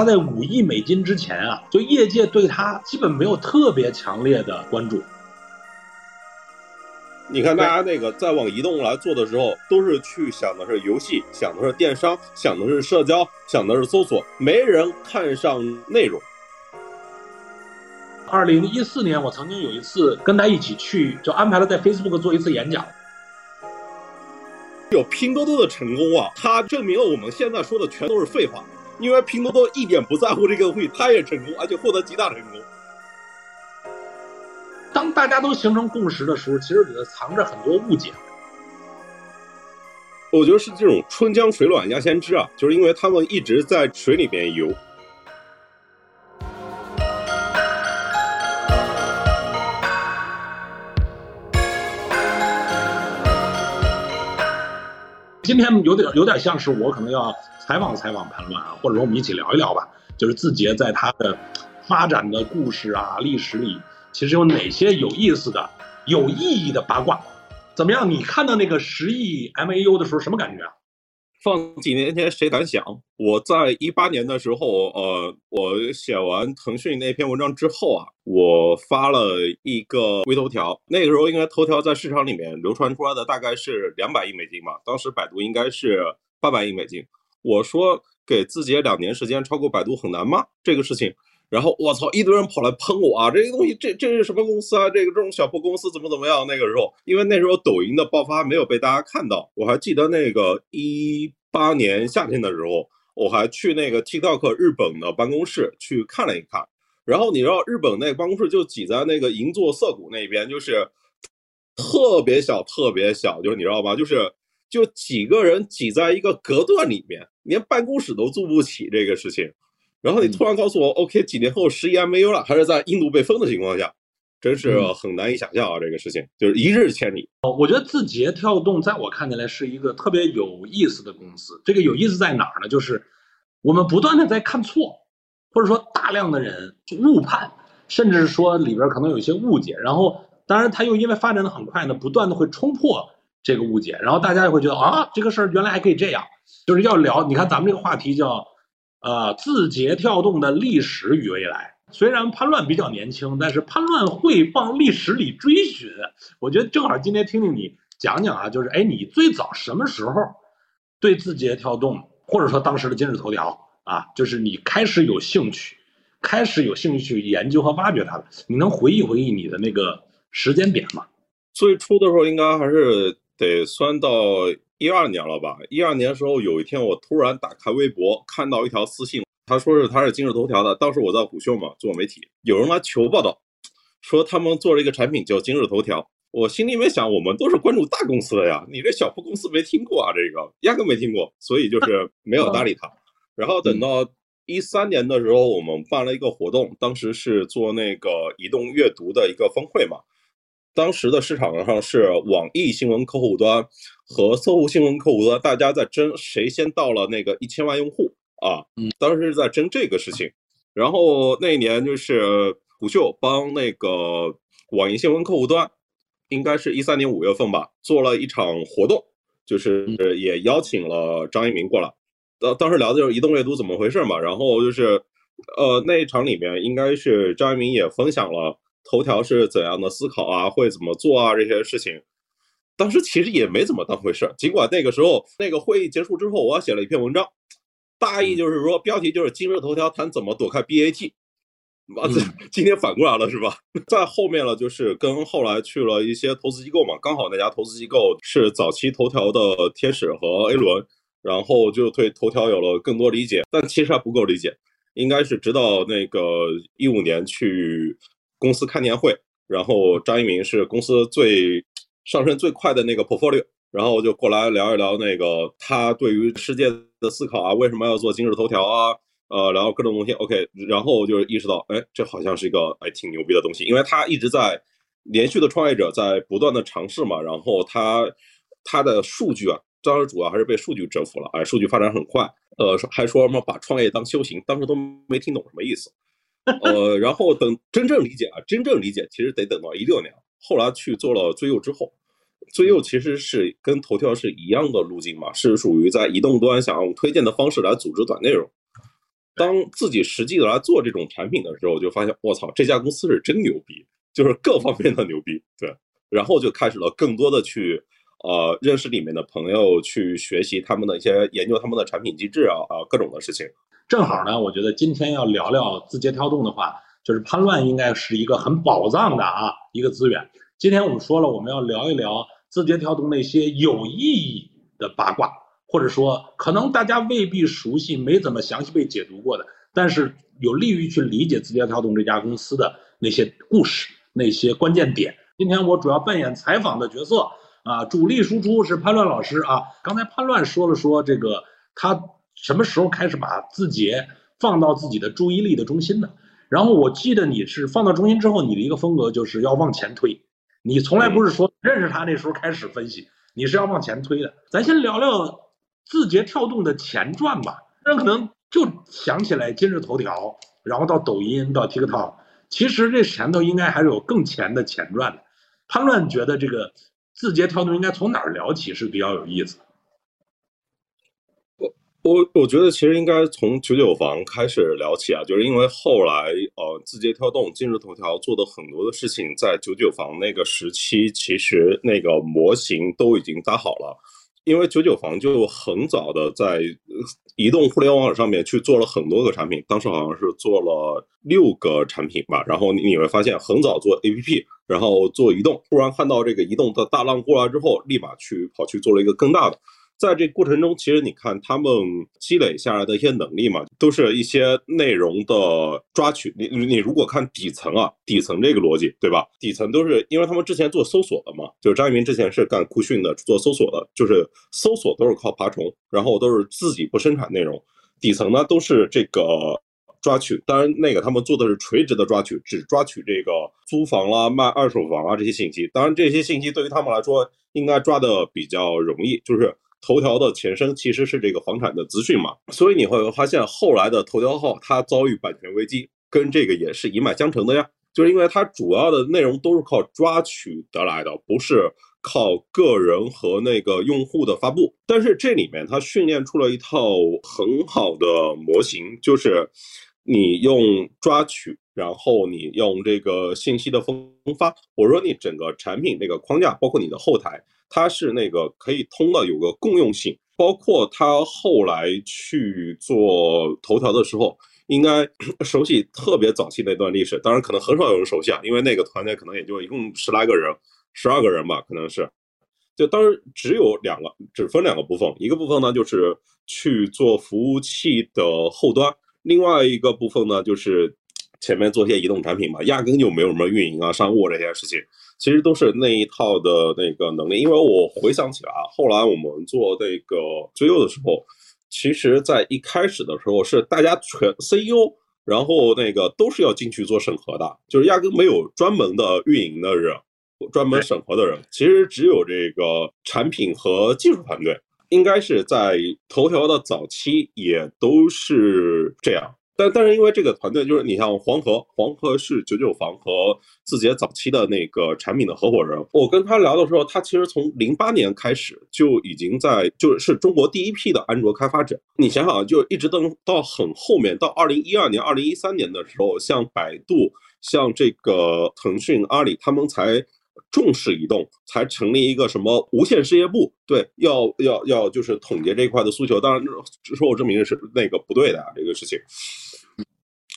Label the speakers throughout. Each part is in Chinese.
Speaker 1: 他在五亿美金之前啊，就业界对他基本没有特别强烈的关注。
Speaker 2: 你看，大家那个在往移动来做的时候，都是去想的是游戏，想的是电商，想的是社交，想的是搜索，没人看上内容。
Speaker 1: 二零一四年，我曾经有一次跟他一起去，就安排了在 Facebook 做一次演讲。
Speaker 2: 有拼多多的成功啊，它证明了我们现在说的全都是废话，因为拼多多一点不在乎这个东西，它也成功，而且获得极大成功。
Speaker 1: 当大家都形成共识的时候，其实里头藏着很多误解。
Speaker 2: 我觉得是这种春江水暖鸭先知啊，就是因为他们一直在水里面游。
Speaker 1: 今天有点有点像是我可能要采访采访潘乱啊，或者说我们一起聊一聊吧，就是字节在它的发展的故事啊、历史里，其实有哪些有意思的、有意义的八卦？怎么样？你看到那个十亿 MAU 的时候什么感觉啊？
Speaker 2: 放几年前谁敢想？我在一八年的时候，呃，我写完腾讯那篇文章之后啊，我发了一个微头条。那个时候应该头条在市场里面流传出来的大概是两百亿美金吧，当时百度应该是八百亿美金。我说给字节两年时间超过百度很难吗？这个事情。然后我操，一堆人跑来喷我啊！这个东西，这这是什么公司啊？这个这种小破公司怎么怎么样？那个时候，因为那时候抖音的爆发没有被大家看到。我还记得那个一八年夏天的时候，我还去那个 TikTok 日本的办公室去看了一看。然后你知道，日本那个办公室就挤在那个银座涩谷那边，就是特别小，特别小，就是你知道吧？就是就几个人挤在一个隔断里面，连办公室都租不起这个事情。然后你突然告诉我，OK，几年后十亿 MAU 了，还是在印度被封的情况下，真是很难以想象啊！这个事情就是一日千里。
Speaker 1: 哦，我觉得字节跳动在我看起来是一个特别有意思的公司。这个有意思在哪儿呢？就是我们不断的在看错，或者说大量的人误判，甚至说里边可能有一些误解。然后，当然他又因为发展的很快呢，不断的会冲破这个误解，然后大家也会觉得啊，这个事儿原来还可以这样。就是要聊，你看咱们这个话题叫。呃，字节跳动的历史与未来。虽然潘乱比较年轻，但是潘乱会往历史里追寻。我觉得正好今天听听你讲讲啊，就是哎，你最早什么时候对字节跳动，或者说当时的今日头条啊，就是你开始有兴趣，开始有兴趣去研究和挖掘它的？你能回忆回忆你的那个时间点吗？
Speaker 2: 最初的时候应该还是得算到。一二年了吧？一二年的时候，有一天我突然打开微博，看到一条私信，他说是他是今日头条的。当时我在虎嗅嘛做媒体，有人来求报道，说他们做了一个产品叫今日头条。我心里面想，我们都是关注大公司的呀，你这小破公司没听过啊？这个压根没听过，所以就 是没有搭理他。然后等到一三年的时候，我们办了一个活动，当时是做那个移动阅读的一个峰会嘛。当时的市场上是网易新闻客户端和搜狐新闻客户端，大家在争谁先到了那个一千万用户啊？嗯，当时是在争这个事情。然后那一年就是虎嗅帮那个网易新闻客户端，应该是一三年五月份吧，做了一场活动，就是也邀请了张一鸣过来。当当时聊的就是移动阅读怎么回事嘛。然后就是，呃，那一场里面应该是张一鸣也分享了。头条是怎样的思考啊？会怎么做啊？这些事情，当时其实也没怎么当回事。尽管那个时候那个会议结束之后，我写了一篇文章，大意就是说，标题就是今日头条谈怎么躲开 BAT。妈，的 今天反过来了是吧？在后面了，就是跟后来去了一些投资机构嘛，刚好那家投资机构是早期头条的天使和 A 轮，然后就对头条有了更多理解，但其实还不够理解，应该是直到那个一五年去。公司开年会，然后张一鸣是公司最上升最快的那个 portfolio，然后就过来聊一聊那个他对于世界的思考啊，为什么要做今日头条啊，呃，然后各种东西。OK，然后就意识到，哎，这好像是一个哎挺牛逼的东西，因为他一直在连续的创业者在不断的尝试嘛，然后他他的数据啊，当时主要还是被数据征服了，哎，数据发展很快，呃，还说什么把创业当修行，当时都没听懂什么意思。呃，然后等真正理解啊，真正理解其实得等到一六年，后来去做了最右之后，最右其实是跟头条是一样的路径嘛，是属于在移动端想用推荐的方式来组织短内容。当自己实际的来做这种产品的时候，就发现我操，这家公司是真牛逼，就是各方面的牛逼。对，然后就开始了更多的去呃认识里面的朋友，去学习他们的一些研究他们的产品机制啊啊各种的事情。
Speaker 1: 正好呢，我觉得今天要聊聊字节跳动的话，就是叛乱应该是一个很宝藏的啊一个资源。今天我们说了，我们要聊一聊字节跳动那些有意义的八卦。或者说，可能大家未必熟悉，没怎么详细被解读过的，但是有利于去理解字节跳动这家公司的那些故事、那些关键点。今天我主要扮演采访的角色啊，主力输出是潘乱老师啊。刚才潘乱说了说这个他什么时候开始把字节放到自己的注意力的中心的，然后我记得你是放到中心之后，你的一个风格就是要往前推，你从来不是说认识他那时候开始分析，你是要往前推的。咱先聊聊。字节跳动的前传吧，那可能就想起来今日头条，然后到抖音，到 TikTok，其实这前头应该还是有更前的前传的。潘乱觉得这个字节跳动应该从哪儿聊起是比较有意思。
Speaker 2: 我我我觉得其实应该从九九房开始聊起啊，就是因为后来呃字节跳动、今日头条做的很多的事情，在九九房那个时期，其实那个模型都已经搭好了。因为九九房就很早的在移动互联网上面去做了很多个产品，当时好像是做了六个产品吧。然后你你会发现，很早做 APP，然后做移动，突然看到这个移动的大浪过来之后，立马去跑去做了一个更大的。在这过程中，其实你看他们积累下来的一些能力嘛，都是一些内容的抓取。你你如果看底层啊，底层这个逻辑，对吧？底层都是因为他们之前做搜索的嘛，就是张一鸣之前是干酷讯的，做搜索的，就是搜索都是靠爬虫，然后都是自己不生产内容。底层呢都是这个抓取，当然那个他们做的是垂直的抓取，只抓取这个租房啦、卖二手房啊这些信息。当然这些信息对于他们来说应该抓的比较容易，就是。头条的前身其实是这个房产的资讯嘛，所以你会发现后来的头条号它遭遇版权危机，跟这个也是一脉相承的呀。就是因为它主要的内容都是靠抓取得来的，不是靠个人和那个用户的发布。但是这里面它训练出了一套很好的模型，就是你用抓取，然后你用这个信息的分发，我说你整个产品那个框架，包括你的后台。它是那个可以通的，有个共用性，包括他后来去做头条的时候，应该 熟悉特别早期那段历史。当然，可能很少有人熟悉啊，因为那个团队可能也就一共十来个人，十二个人吧，可能是。就当时只有两个，只分两个部分，一个部分呢就是去做服务器的后端，另外一个部分呢就是前面做些移动产品嘛，压根就没有什么运营啊、商务这些事情。其实都是那一套的那个能力，因为我回想起来啊，后来我们做那个追优的时候，其实在一开始的时候是大家全 CEO，然后那个都是要进去做审核的，就是压根没有专门的运营的人，专门审核的人，其实只有这个产品和技术团队，应该是在头条的早期也都是这样。但但是因为这个团队就是你像黄河，黄河是九九房和字节早期的那个产品的合伙人。我跟他聊的时候，他其实从零八年开始就已经在就是中国第一批的安卓开发者。你想想，就一直等到很后面，到二零一二年、二零一三年的时候，像百度、像这个腾讯、阿里，他们才重视移动，才成立一个什么无线事业部。对，要要要就是统结这一块的诉求。当然，说我证明是那个不对的啊，这个事情。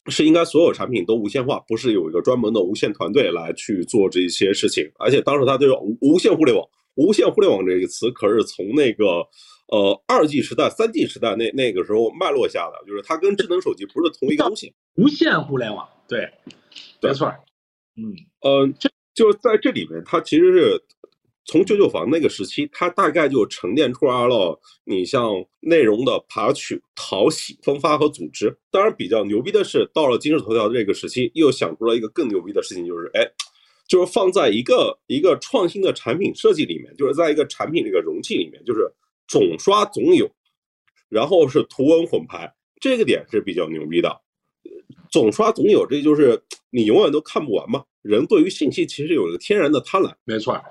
Speaker 2: 是应该所有产品都无线化，不是有一个专门的无线团队来去做这些事情。而且当时他就无无线互联网，无线互联网这个词可是从那个呃二 G 时代、三 G 时代那那个时候脉络下的，就是它跟智能手机不是同一个东西。
Speaker 1: 无线互联网，对，没错。
Speaker 2: 嗯呃，这就是在这里面，它其实是。从九九房那个时期，它大概就沉淀出来了。你像内容的爬取、淘洗、分发和组织。当然，比较牛逼的是，到了今日头条这个时期，又想出了一个更牛逼的事情，就是哎，就是放在一个一个创新的产品设计里面，就是在一个产品这个容器里面，就是总刷总有，然后是图文混排，这个点是比较牛逼的。总刷总有，这就是你永远都看不完嘛。人对于信息其实有一个天然的贪婪，
Speaker 1: 没错。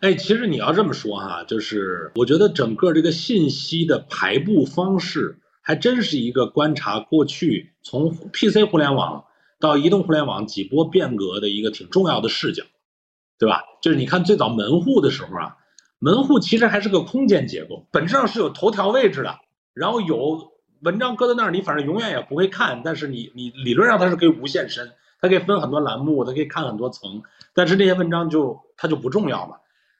Speaker 1: 哎，其实你要这么说哈，就是我觉得整个这个信息的排布方式，还真是一个观察过去从 PC 互联网到移动互联网几波变革的一个挺重要的视角，对吧？就是你看最早门户的时候啊，门户其实还是个空间结构，本质上是有头条位置的，然后有文章搁在那儿，你反正永远也不会看，但是你你理论上它是可以无限深，它可以分很多栏目，它可以看很多层，但是这些文章就它就不重要嘛。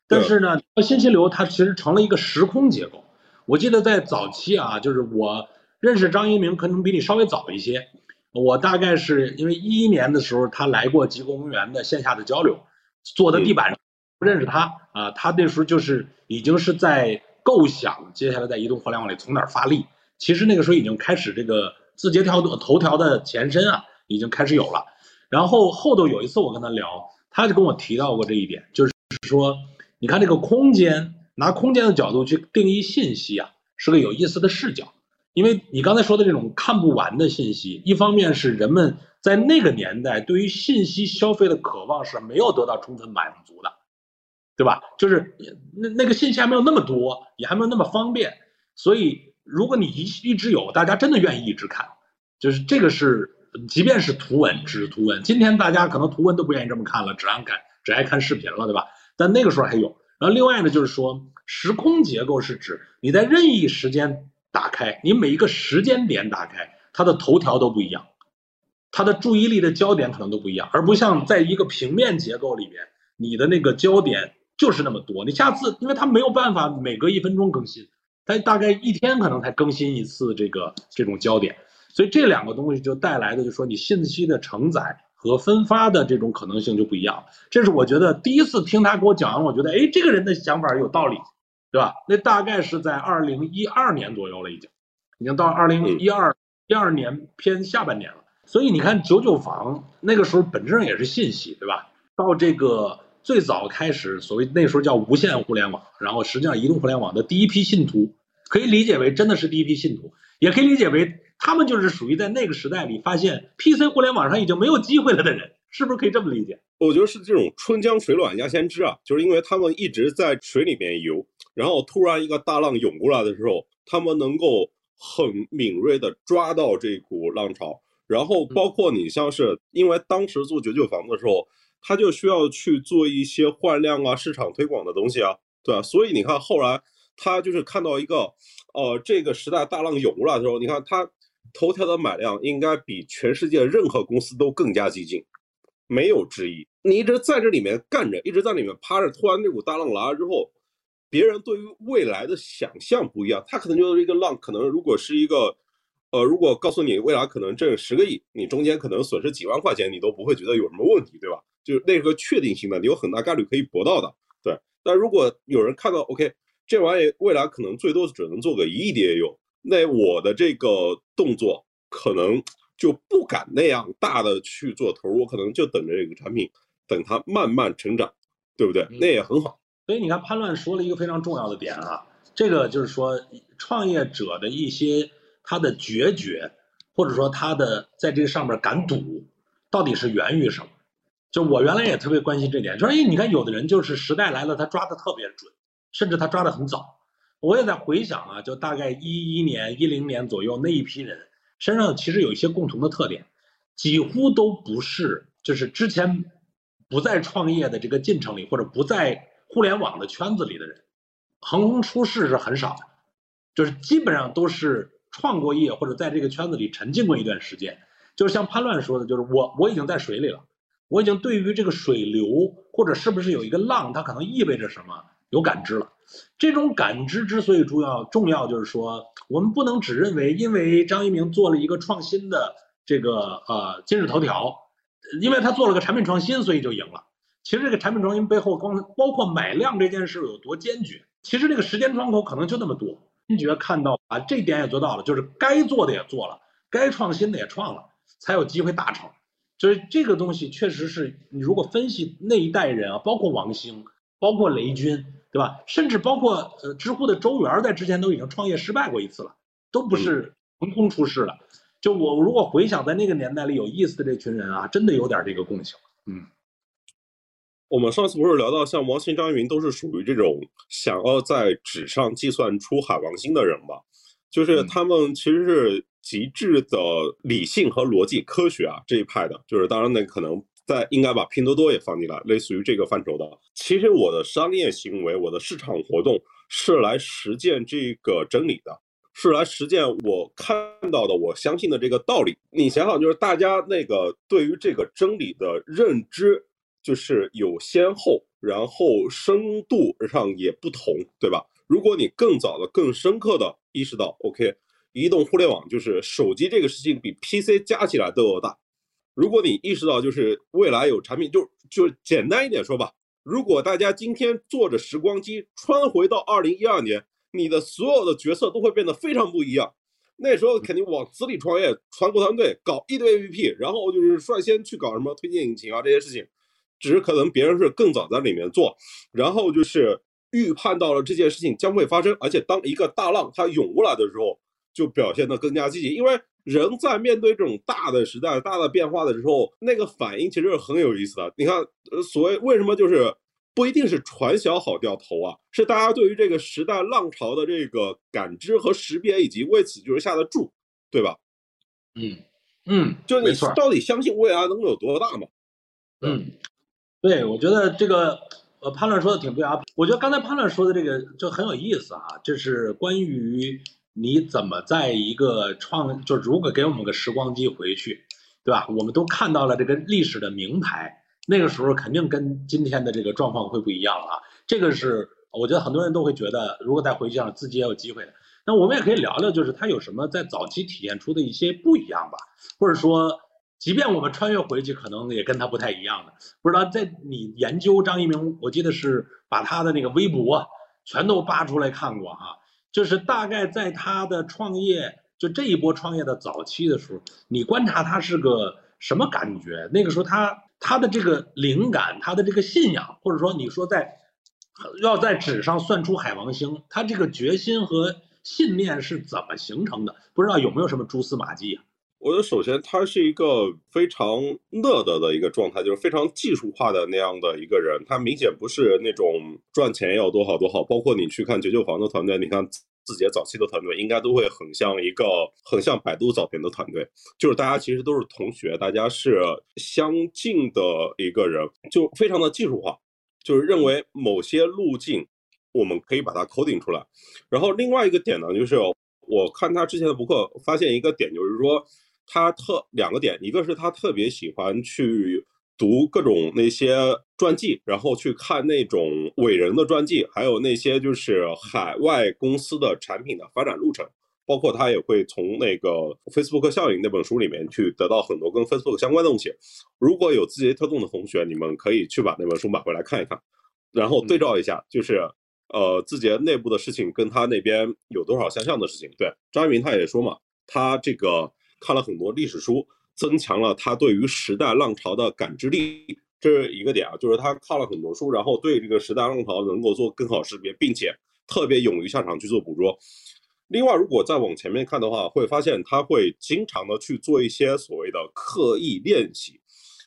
Speaker 1: 但是呢，信息流它其实成了一个时空结构。我记得在早期啊，就是我认识张一鸣可能比你稍微早一些。我大概是因为一一年的时候，他来过极光公园的线下的交流，坐在地板上，不认识他啊。他那时候就是已经是在构想接下来在移动互联网里从哪儿发力。其实那个时候已经开始这个字节跳动头条的前身啊，已经开始有了。然后后头有一次我跟他聊，他就跟我提到过这一点，就是说，你看这个空间，拿空间的角度去定义信息啊，是个有意思的视角。因为你刚才说的这种看不完的信息，一方面是人们在那个年代对于信息消费的渴望是没有得到充分满足的，对吧？就是那那个信息还没有那么多，也还没有那么方便，所以如果你一一直有，大家真的愿意一直看，就是这个是，即便是图文，只是图文，今天大家可能图文都不愿意这么看了，只爱看只爱看视频了，对吧？但那个时候还有。然后另外呢，就是说时空结构是指你在任意时间。打开你每一个时间点打开，它的头条都不一样，它的注意力的焦点可能都不一样，而不像在一个平面结构里面，你的那个焦点就是那么多。你下次因为它没有办法每隔一分钟更新，它大概一天可能才更新一次这个这种焦点，所以这两个东西就带来的就是说你信息的承载和分发的这种可能性就不一样。这是我觉得第一次听他给我讲完，我觉得哎，这个人的想法有道理。对吧？那大概是在二零一二年左右了，已经，已经到二零一二一二年偏下半年了。所以你看，九九房那个时候本质上也是信息，对吧？到这个最早开始，所谓那时候叫无线互联网，然后实际上移动互联网的第一批信徒，可以理解为真的是第一批信徒，也可以理解为他们就是属于在那个时代里发现 PC 互联网上已经没有机会了的人。是不是可以这么理解？
Speaker 2: 我觉得是这种春江水暖鸭先知啊，就是因为他们一直在水里面游，然后突然一个大浪涌过来的时候，他们能够很敏锐的抓到这股浪潮。然后包括你像是因为当时做九九房的时候，他就需要去做一些换量啊、市场推广的东西啊，对吧？所以你看后来他就是看到一个，呃，这个时代大浪涌过来的时候，你看他头条的买量应该比全世界任何公司都更加激进。没有之一，你一直在这里面干着，一直在里面趴着，突然那股大浪来了之后，别人对于未来的想象不一样，他可能觉得一个浪可能如果是一个，呃，如果告诉你未来可能挣十个亿，你中间可能损失几万块钱，你都不会觉得有什么问题，对吧？就是那个确定性的，你有很大概率可以博到的，对。但如果有人看到，OK，这玩意未来可能最多只能做个一亿 DAU，那我的这个动作可能。就不敢那样大的去做投入，我可能就等着这个产品，等它慢慢成长，对不对？那也很好。
Speaker 1: 所以你看，潘乱说了一个非常重要的点啊，这个就是说，创业者的一些他的决绝，或者说他的在这个上面敢赌，到底是源于什么？就我原来也特别关心这点，就是哎，你看有的人就是时代来了，他抓的特别准，甚至他抓的很早。我也在回想啊，就大概一一年、一零年左右那一批人。身上其实有一些共同的特点，几乎都不是就是之前不在创业的这个进程里，或者不在互联网的圈子里的人，横空出世是很少的，就是基本上都是创过业或者在这个圈子里沉浸过一段时间。就是像潘乱说的，就是我我已经在水里了，我已经对于这个水流或者是不是有一个浪，它可能意味着什么有感知了。这种感知之所以重要，重要就是说，我们不能只认为，因为张一鸣做了一个创新的这个呃今日头条，因为他做了个产品创新，所以就赢了。其实这个产品创新背后，光包括买量这件事有多坚决，其实这个时间窗口可能就那么多。坚决看到啊，这点也做到了，就是该做的也做了，该创新的也创了，才有机会大成。所以这个东西确实是你如果分析那一代人啊，包括王兴，包括雷军。对吧？甚至包括呃，知乎的周源在之前都已经创业失败过一次了，都不是横空出世了。就我如果回想在那个年代里有意思的这群人啊，真的有点这个共性。嗯，
Speaker 2: 我们上次不是聊到像王鑫、张云都是属于这种想要在纸上计算出海王星的人吧？就是他们其实是极致的理性和逻辑科学啊这一派的，就是当然那可能在应该把拼多多也放进来，类似于这个范畴的。其实我的商业行为，我的市场活动是来实践这个真理的，是来实践我看到的、我相信的这个道理。你想想，就是大家那个对于这个真理的认知，就是有先后，然后深度上也不同，对吧？如果你更早的、更深刻的意识到，OK，移动互联网就是手机这个事情比 PC 加起来都要大。如果你意识到，就是未来有产品，就就简单一点说吧，如果大家今天坐着时光机穿回到二零一二年，你的所有的角色都会变得非常不一样。那时候肯定往死里创业，传国团队搞一堆 APP，然后就是率先去搞什么推荐引擎啊这些事情，只是可能别人是更早在里面做，然后就是。预判到了这件事情将会发生，而且当一个大浪它涌过来的时候，就表现得更加积极。因为人在面对这种大的时代、大的变化的时候，那个反应其实是很有意思的。你看，呃，所谓为什么就是不一定是船小好掉头啊？是大家对于这个时代浪潮的这个感知和识别，以及为此就是下的注，对吧？
Speaker 1: 嗯嗯，
Speaker 2: 就你到底相信未来能有多大嘛？
Speaker 1: 嗯，对，我觉得这个。呃，潘乐说的挺对啊，我觉得刚才潘乐说的这个就很有意思啊，就是关于你怎么在一个创，就如果给我们个时光机回去，对吧？我们都看到了这个历史的名牌，那个时候肯定跟今天的这个状况会不一样了啊。这个是我觉得很多人都会觉得，如果再回去让自己也有机会的。那我们也可以聊聊，就是它有什么在早期体现出的一些不一样吧，或者说。即便我们穿越回去，可能也跟他不太一样的。不知道在你研究张一鸣，我记得是把他的那个微博全都扒出来看过哈。就是大概在他的创业，就这一波创业的早期的时候，你观察他是个什么感觉？那个时候他他的这个灵感，他的这个信仰，或者说你说在要在纸上算出海王星，他这个决心和信念是怎么形成的？不知道有没有什么蛛丝马迹啊？
Speaker 2: 我觉得首先他是一个非常乐的的一个状态，就是非常技术化的那样的一个人。他明显不是那种赚钱要多好多好。包括你去看九九房的团队，你看字节早期的团队，应该都会很像一个很像百度早年的团队，就是大家其实都是同学，大家是相近的一个人，就非常的技术化，就是认为某些路径我们可以把它 coding 出来。然后另外一个点呢，就是我看他之前的博客，发现一个点，就是说。他特两个点，一个是他特别喜欢去读各种那些传记，然后去看那种伟人的传记，还有那些就是海外公司的产品的发展路程，包括他也会从那个 Facebook 效应那本书里面去得到很多跟 Facebook 相关的东西。如果有字节跳动的同学，你们可以去把那本书买回来看一看，然后对照一下，就是呃字节内部的事情跟他那边有多少相像的事情。对，张一鸣他也说嘛，他这个。看了很多历史书，增强了他对于时代浪潮的感知力，这是一个点啊。就是他看了很多书，然后对这个时代浪潮能够做更好识别，并且特别勇于下场去做捕捉。另外，如果再往前面看的话，会发现他会经常的去做一些所谓的刻意练习。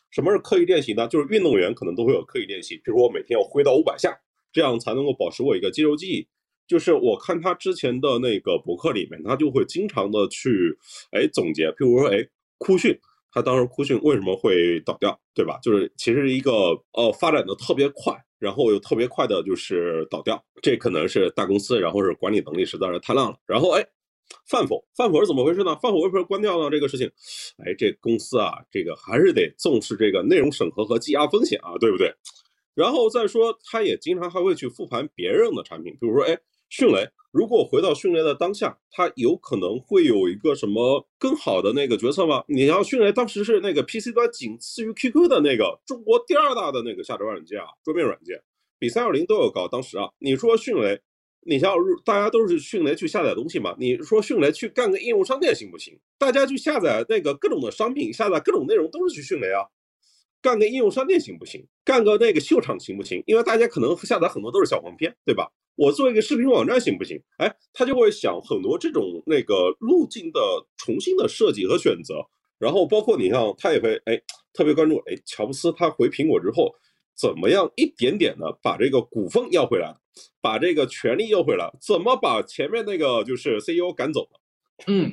Speaker 2: 什么是刻意练习呢？就是运动员可能都会有刻意练习，比如我每天要挥到五百下，这样才能够保持我一个肌肉记忆。就是我看他之前的那个博客里面，他就会经常的去，哎总结，譬如说，哎酷讯，他当时酷讯为什么会倒掉，对吧？就是其实一个呃发展的特别快，然后又特别快的就是倒掉，这可能是大公司，然后是管理能力实在是太烂了。然后哎，饭否，饭否是怎么回事呢？饭否为什么关掉呢？这个事情，哎，这公司啊，这个还是得重视这个内容审核和积压风险啊，对不对？然后再说，他也经常还会去复盘别人的产品，比如说，哎。迅雷，如果回到迅雷的当下，它有可能会有一个什么更好的那个决策吗？你要迅雷当时是那个 PC 端仅次于 QQ 的那个中国第二大的那个下载软件啊，桌面软件比三六零都要高。当时啊，你说迅雷，你像大家都是迅雷去下载东西嘛？你说迅雷去干个应用商店行不行？大家去下载那个各种的商品，下载各种内容都是去迅雷啊。干个应用商店行不行？干个那个秀场行不行？因为大家可能下载很多都是小黄片，对吧？我做一个视频网站行不行？哎，他就会想很多这种那个路径的重新的设计和选择。然后包括你像他也会哎特别关注哎乔布斯他回苹果之后怎么样一点点的把这个股份要回来，把这个权利要回来，怎么把前面那个就是 CEO 赶走？
Speaker 1: 嗯，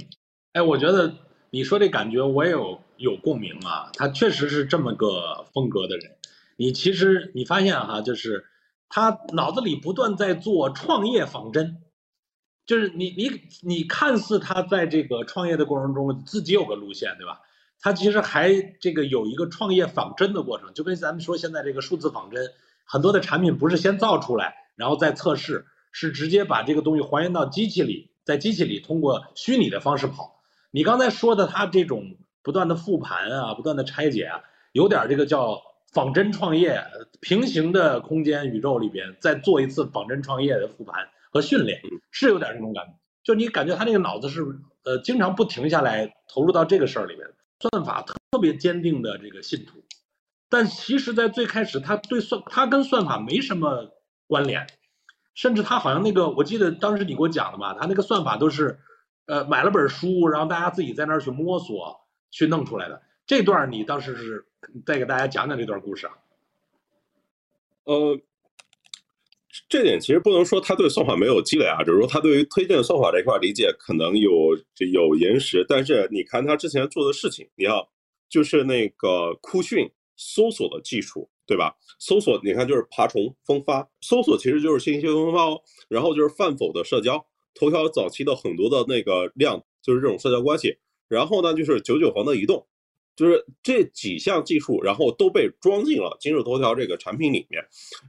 Speaker 1: 哎，我觉得你说这感觉我也有有共鸣啊。他确实是这么个风格的人。你其实你发现哈，就是他脑子里不断在做创业仿真，就是你你你看似他在这个创业的过程中自己有个路线，对吧？他其实还这个有一个创业仿真的过程，就跟咱们说现在这个数字仿真，很多的产品不是先造出来，然后再测试，是直接把这个东西还原到机器里，在机器里通过虚拟的方式跑。你刚才说的他这种不断的复盘啊，不断的拆解啊，有点这个叫仿真创业，平行的空间宇宙里边再做一次仿真创业的复盘和训练，是有点这种感觉。就你感觉他那个脑子是呃经常不停下来投入到这个事儿里边。算法特别坚定的这个信徒，但其实，在最开始，他对算他跟算法没什么关联，甚至他好像那个，我记得当时你给我讲的吧，他那个算法都是，呃，买了本书，然后大家自己在那儿去摸索去弄出来的。这段你当时是再给大家讲讲这段故事啊？
Speaker 2: 呃。这点其实不能说他对算法没有积累啊，只是说他对于推荐算法这块理解可能有有延时。但是你看他之前做的事情，你要就是那个酷讯搜索的技术，对吧？搜索你看就是爬虫分发，搜索其实就是信息分发哦。然后就是泛否的社交，头条早期的很多的那个量就是这种社交关系。然后呢，就是九九黄的移动。就是这几项技术，然后都被装进了今日头条这个产品里面。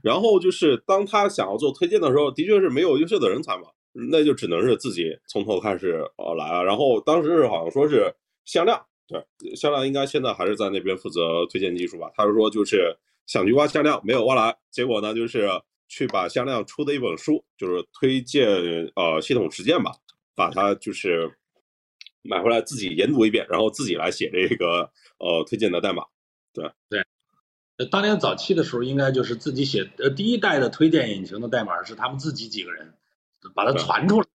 Speaker 2: 然后就是当他想要做推荐的时候，的确是没有优秀的人才嘛，那就只能是自己从头开始呃来啊。然后当时是好像说是向量，对，向量应该现在还是在那边负责推荐技术吧。他是说就是想去挖向量，没有挖来，结果呢就是去把向量出的一本书，就是推荐呃系统实践吧，把它就是。买回来自己研读一遍，然后自己来写这个呃推荐的代码。对
Speaker 1: 对，呃，当年早期的时候，应该就是自己写呃第一代的推荐引擎的代码是他们自己几个人把它传出来，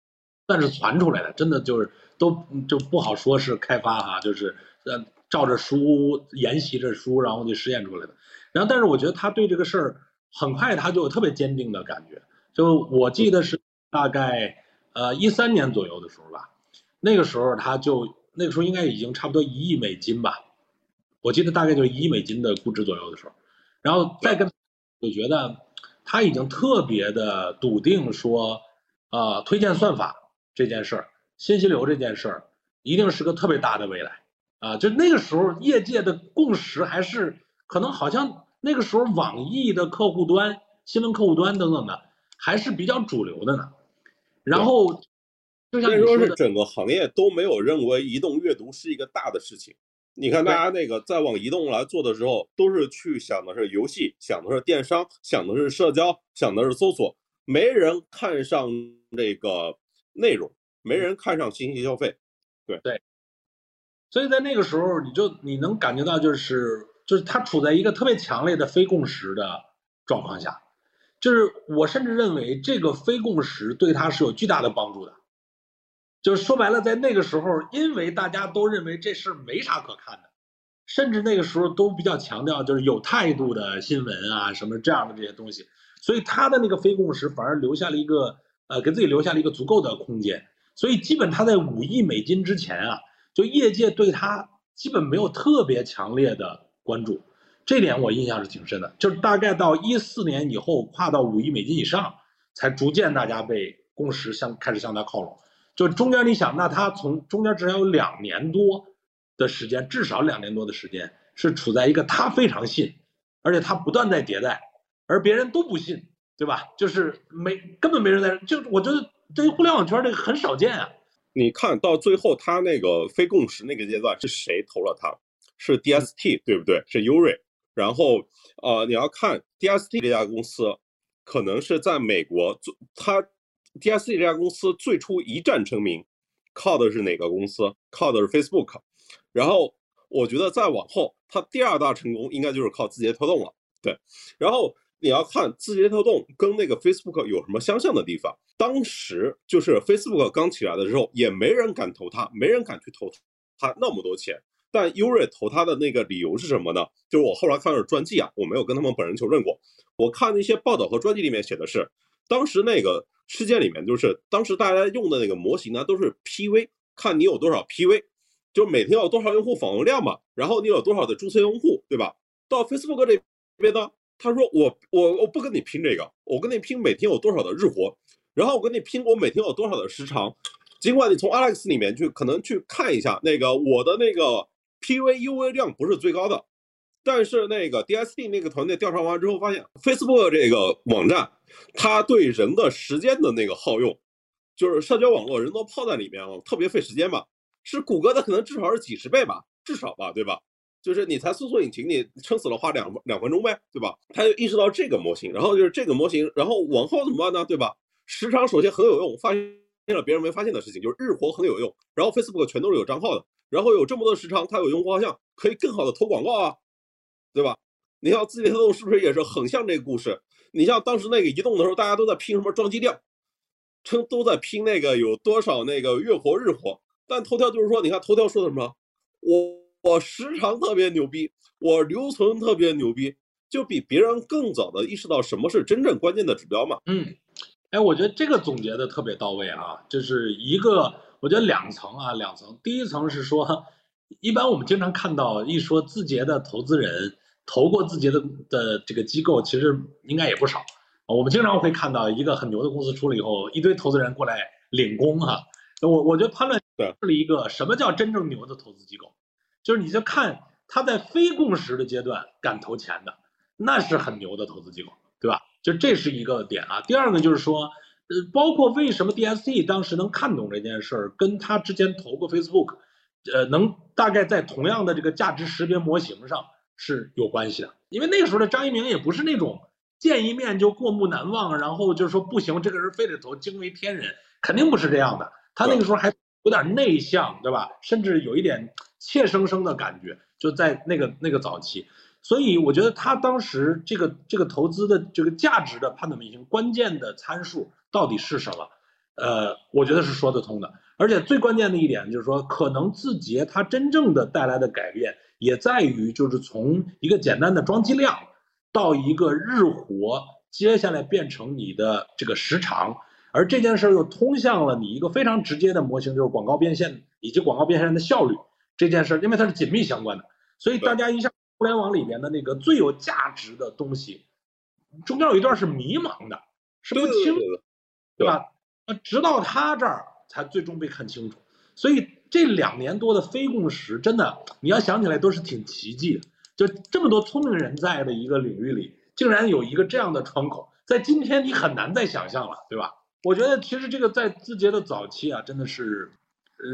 Speaker 1: 算是传出来的，真的就是都就不好说是开发哈，就是呃照着书研习着书，然后就实验出来的。然后，但是我觉得他对这个事儿很快他就有特别坚定的感觉。就我记得是大概呃一三年左右的时候吧。那个时候他就那个时候应该已经差不多一亿美金吧，我记得大概就是一亿美金的估值左右的时候，然后再跟我觉得他已经特别的笃定说，呃，推荐算法这件事儿，信息流这件事儿一定是个特别大的未来啊！就那个时候业界的共识还是可能好像那个时候网易的客户端、新闻客户端等等的还是比较主流的呢，然后。
Speaker 2: 所以说是整个行业都没有认为移动阅读是一个大的事情。你看大家那个在往移动来做的时候，都是去想的是游戏，想的是电商，想的是社交，想的是搜索，没人看上这个内容，没人看上信息消费。对
Speaker 1: 对。所以在那个时候，你就你能感觉到，就是就是它处在一个特别强烈的非共识的状况下，就是我甚至认为这个非共识对它是有巨大的帮助的。就是说白了，在那个时候，因为大家都认为这事没啥可看的，甚至那个时候都比较强调就是有态度的新闻啊，什么这样的这些东西，所以他的那个非共识反而留下了一个呃，给自己留下了一个足够的空间。所以基本他在五亿美金之前啊，就业界对他基本没有特别强烈的关注，这点我印象是挺深的。就是大概到一四年以后，跨到五亿美金以上，才逐渐大家被共识向开始向他靠拢。就中间你想，那他从中间至少有两年多的时间，至少两年多的时间是处在一个他非常信，而且他不断在迭代，而别人都不信，对吧？就是没根本没人在，就我觉得对于互联网圈这个很少见啊。
Speaker 2: 你看到最后他那个非共识那个阶段是谁投了他？是 DST 对不对？是优瑞。然后呃，你要看 DST 这家公司，可能是在美国做他。DSC 这家公司最初一战成名，靠的是哪个公司？靠的是 Facebook。然后我觉得再往后，它第二大成功应该就是靠字节跳动了。对，然后你要看字节跳动跟那个 Facebook 有什么相像的地方。当时就是 Facebook 刚起来的时候，也没人敢投它，没人敢去投它那么多钱。但优瑞投它的那个理由是什么呢？就是我后来看的传记啊，我没有跟他们本人求证过。我看那些报道和传记里面写的是，当时那个。事件里面就是当时大家用的那个模型呢，都是 PV 看你有多少 PV，就每天有多少用户访问量嘛，然后你有多少的注册用户，对吧？到 Facebook 这边呢，他说我我我不跟你拼这个，我跟你拼每天有多少的日活，然后我跟你拼我每天有多少的时长。尽管你从 Alex 里面去可能去看一下那个我的那个 PV UV 量不是最高的，但是那个 DSD 那个团队调查完之后发现，Facebook 这个网站它对人的时间的那个耗用，就是社交网络人都泡在里面了，特别费时间吧，是谷歌的可能至少是几十倍吧，至少吧，对吧？就是你才搜索引擎，你撑死了花两两分钟呗，对吧？他就意识到这个模型，然后就是这个模型，然后往后怎么办呢？对吧？时长首先很有用，发。现了别人没发现的事情，就是日活很有用。然后 Facebook 全都是有账号的，然后有这么多时长，它有用户画像，可以更好的投广告啊，对吧？你像字节跳动是不是也是很像这个故事？你像当时那个移动的时候，大家都在拼什么装机量，称都在拼那个有多少那个月活日活。但头条就是说，你看头条说的什么？我我时长特别牛逼，我留存特别牛逼，就比别人更早的意识到什么是真正关键的指标嘛。
Speaker 1: 嗯。哎，我觉得这个总结的特别到位啊，就是一个，我觉得两层啊，两层。第一层是说，一般我们经常看到一说字节的投资人投过字节的的这个机构，其实应该也不少。我们经常会看到一个很牛的公司出了以后，一堆投资人过来领功哈。我我觉得判断是了一个什么叫真正牛的投资机构，就是你就看他在非共识的阶段敢投钱的，那是很牛的投资机构，对吧？就这是一个点啊，第二个就是说，呃，包括为什么 DST 当时能看懂这件事儿，跟他之前投过 Facebook，呃，能大概在同样的这个价值识别模型上是有关系的。因为那个时候的张一鸣也不是那种见一面就过目难忘，然后就是说不行，这个人非得投，惊为天人，肯定不是这样的。他那个时候还有点内向，对吧？甚至有一点怯生生的感觉，就在那个那个早期。所以我觉得他当时这个这个投资的这个价值的判断模型，关键的参数到底是什么？呃，我觉得是说得通的。而且最关键的一点就是说，可能字节它真正的带来的改变，也在于就是从一个简单的装机量，到一个日活，接下来变成你的这个时长，而这件事又通向了你一个非常直接的模型，就是广告变现以及广告变现的效率这件事，因为它是紧密相关的，所以大家一下。互联网里面的那个最有价值的东西，中间有一段是迷茫的，是不清，对吧？那直到他这儿才最终被看清楚。所以这两年多的非共识，真的你要想起来都是挺奇迹的。就这么多聪明人在的一个领域里，竟然有一个这样的窗口，在今天你很难再想象了，对吧？我觉得其实这个在字节的早期啊，真的是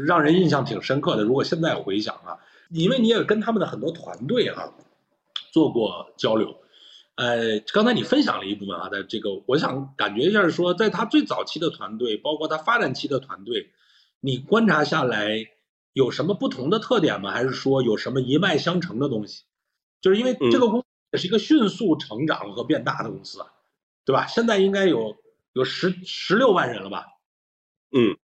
Speaker 1: 让人印象挺深刻的。如果现在回想啊。因为你也跟他们的很多团队啊做过交流，呃，刚才你分享了一部分啊，在这个我想感觉一下，说在他最早期的团队，包括他发展期的团队，你观察下来有什么不同的特点吗？还是说有什么一脉相承的东西？就是因为这个公司也是一个迅速成长和变大的公司啊，对吧？现在应该有有十十六万人了吧？
Speaker 2: 嗯，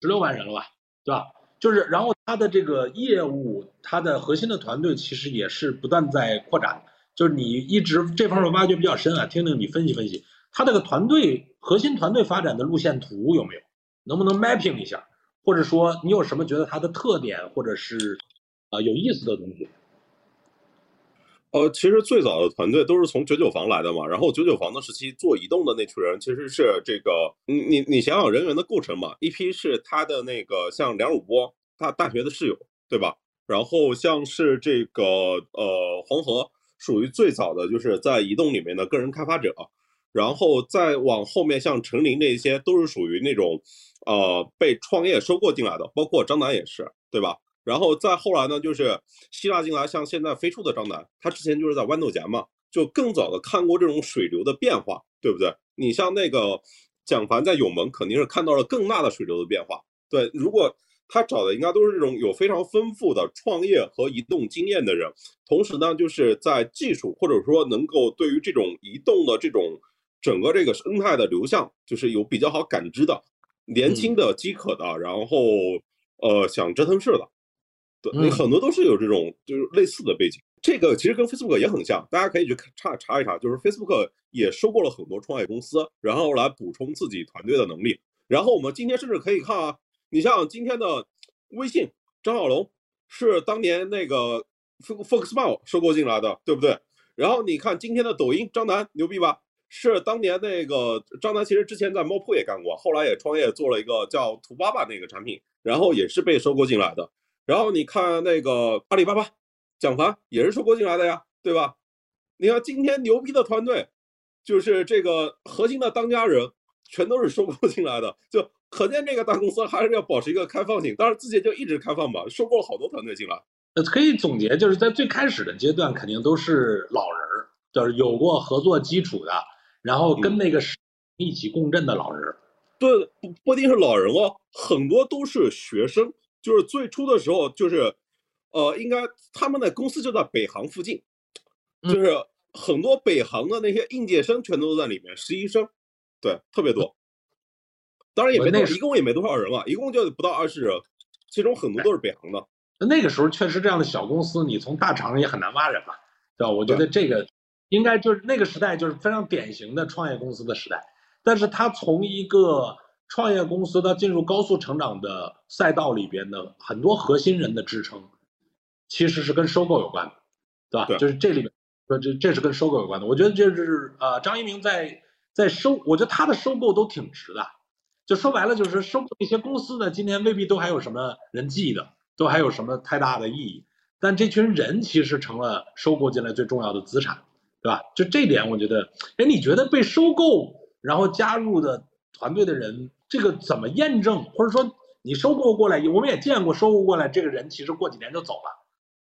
Speaker 1: 十六万人了吧？对吧？就是，然后它的这个业务，它的核心的团队其实也是不断在扩展。就是你一直这方面挖掘比较深啊，听听你分析分析，它这个团队核心团队发展的路线图有没有？能不能 mapping 一下？或者说你有什么觉得它的特点，或者是啊有意思的东西？
Speaker 2: 呃，其实最早的团队都是从九九房来的嘛，然后九九房的时期做移动的那群人，其实是这个，你你你想想人员的构成嘛，一批是他的那个像梁汝波，他大学的室友，对吧？然后像是这个呃黄河，属于最早的就是在移动里面的个人开发者，然后再往后面像陈琳这些都是属于那种呃被创业收购进来的，包括张楠也是，对吧？然后再后来呢，就是希腊进来，像现在飞出的张楠，他之前就是在豌豆荚嘛，就更早的看过这种水流的变化，对不对？你像那个蒋凡在永盟，肯定是看到了更大的水流的变化。对，如果他找的应该都是这种有非常丰富的创业和移动经验的人，同时呢，就是在技术或者说能够对于这种移动的这种整个这个生态的流向，就是有比较好感知的年轻的、饥渴的，然后呃想折腾事的。对，你很多都是有这种就是类似的背景，这个其实跟 Facebook 也很像，大家可以去查查一查，就是 Facebook 也收购了很多创业公司，然后来补充自己团队的能力。然后我们今天甚至可以看啊，你像今天的微信张小龙是当年那个 Foxmail 收购进来的，对不对？然后你看今天的抖音，张楠牛逼吧？是当年那个张楠，其实之前在猫扑也干过，后来也创业做了一个叫图巴巴那个产品，然后也是被收购进来的。然后你看那个阿里巴巴，蒋凡也是收购进来的呀，对吧？你看今天牛逼的团队，就是这个核心的当家人，全都是收购进来的，就可见这个大公司还是要保持一个开放性。当然，自己就一直开放吧，收购了好多团队进来。
Speaker 1: 呃，可以总结，就是在最开始的阶段，肯定都是老人，就是有过合作基础的。然后跟那个一起共振的老人，
Speaker 2: 对，不不一定是老人哦，很多都是学生。就是最初的时候，就是，呃，应该他们的公司就在北航附近，就是很多北航的那些应届生全都在里面，实习生，对，特别多。当然也没多，一共也没多少人啊，一共就不到二十人，其中很多都是北航的。
Speaker 1: 那个时候确实这样的小公司，你从大厂也很难挖人嘛，对吧？我觉得这个。应该就是那个时代，就是非常典型的创业公司的时代。但是它从一个创业公司到进入高速成长的赛道里边的很多核心人的支撑，其实是跟收购有关的，对吧？就是这里面，说这这是跟收购有关的。我觉得这是呃，张一鸣在在收，我觉得他的收购都挺值的。就说白了，就是收购一些公司呢，今天未必都还有什么人记得，都还有什么太大的意义。但这群人其实成了收购进来最重要的资产。对吧？就这点，我觉得，哎，你觉得被收购然后加入的团队的人，这个怎么验证？或者说你收购过来，我们也见过收购过来这个人，其实过几年就走了，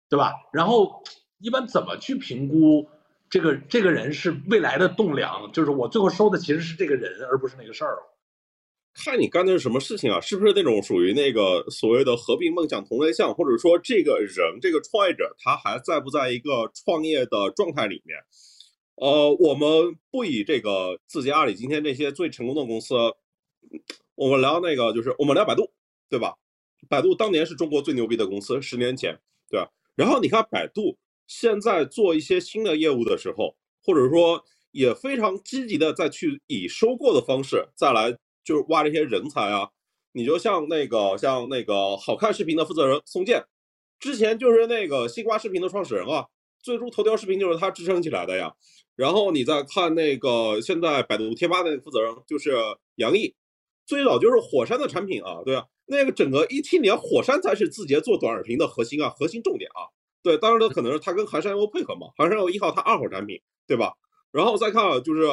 Speaker 1: 对吧？然后一般怎么去评估这个这个人是未来的栋梁？就是我最后收的其实是这个人，而不是那个事儿。
Speaker 2: 看你干的是什么事情啊？是不是那种属于那个所谓的合并梦想同类项，或者说这个人这个创业者他还在不在一个创业的状态里面？呃，我们不以这个字节、阿里今天这些最成功的公司，我们聊那个就是我们聊百度，对吧？百度当年是中国最牛逼的公司，十年前，对吧？然后你看百度现在做一些新的业务的时候，或者说也非常积极的再去以收购的方式再来。就是挖这些人才啊，你就像那个像那个好看视频的负责人宋健，之前就是那个西瓜视频的创始人啊，最初头条视频就是他支撑起来的呀。然后你再看那个现在百度贴吧的负责人就是杨毅，最早就是火山的产品啊，对啊，那个整个一七年火山才是字节做短视频的核心啊，核心重点啊。对，当然了，可能是他跟寒山游配合嘛，寒山游一号他二号产品，对吧？然后再看就是。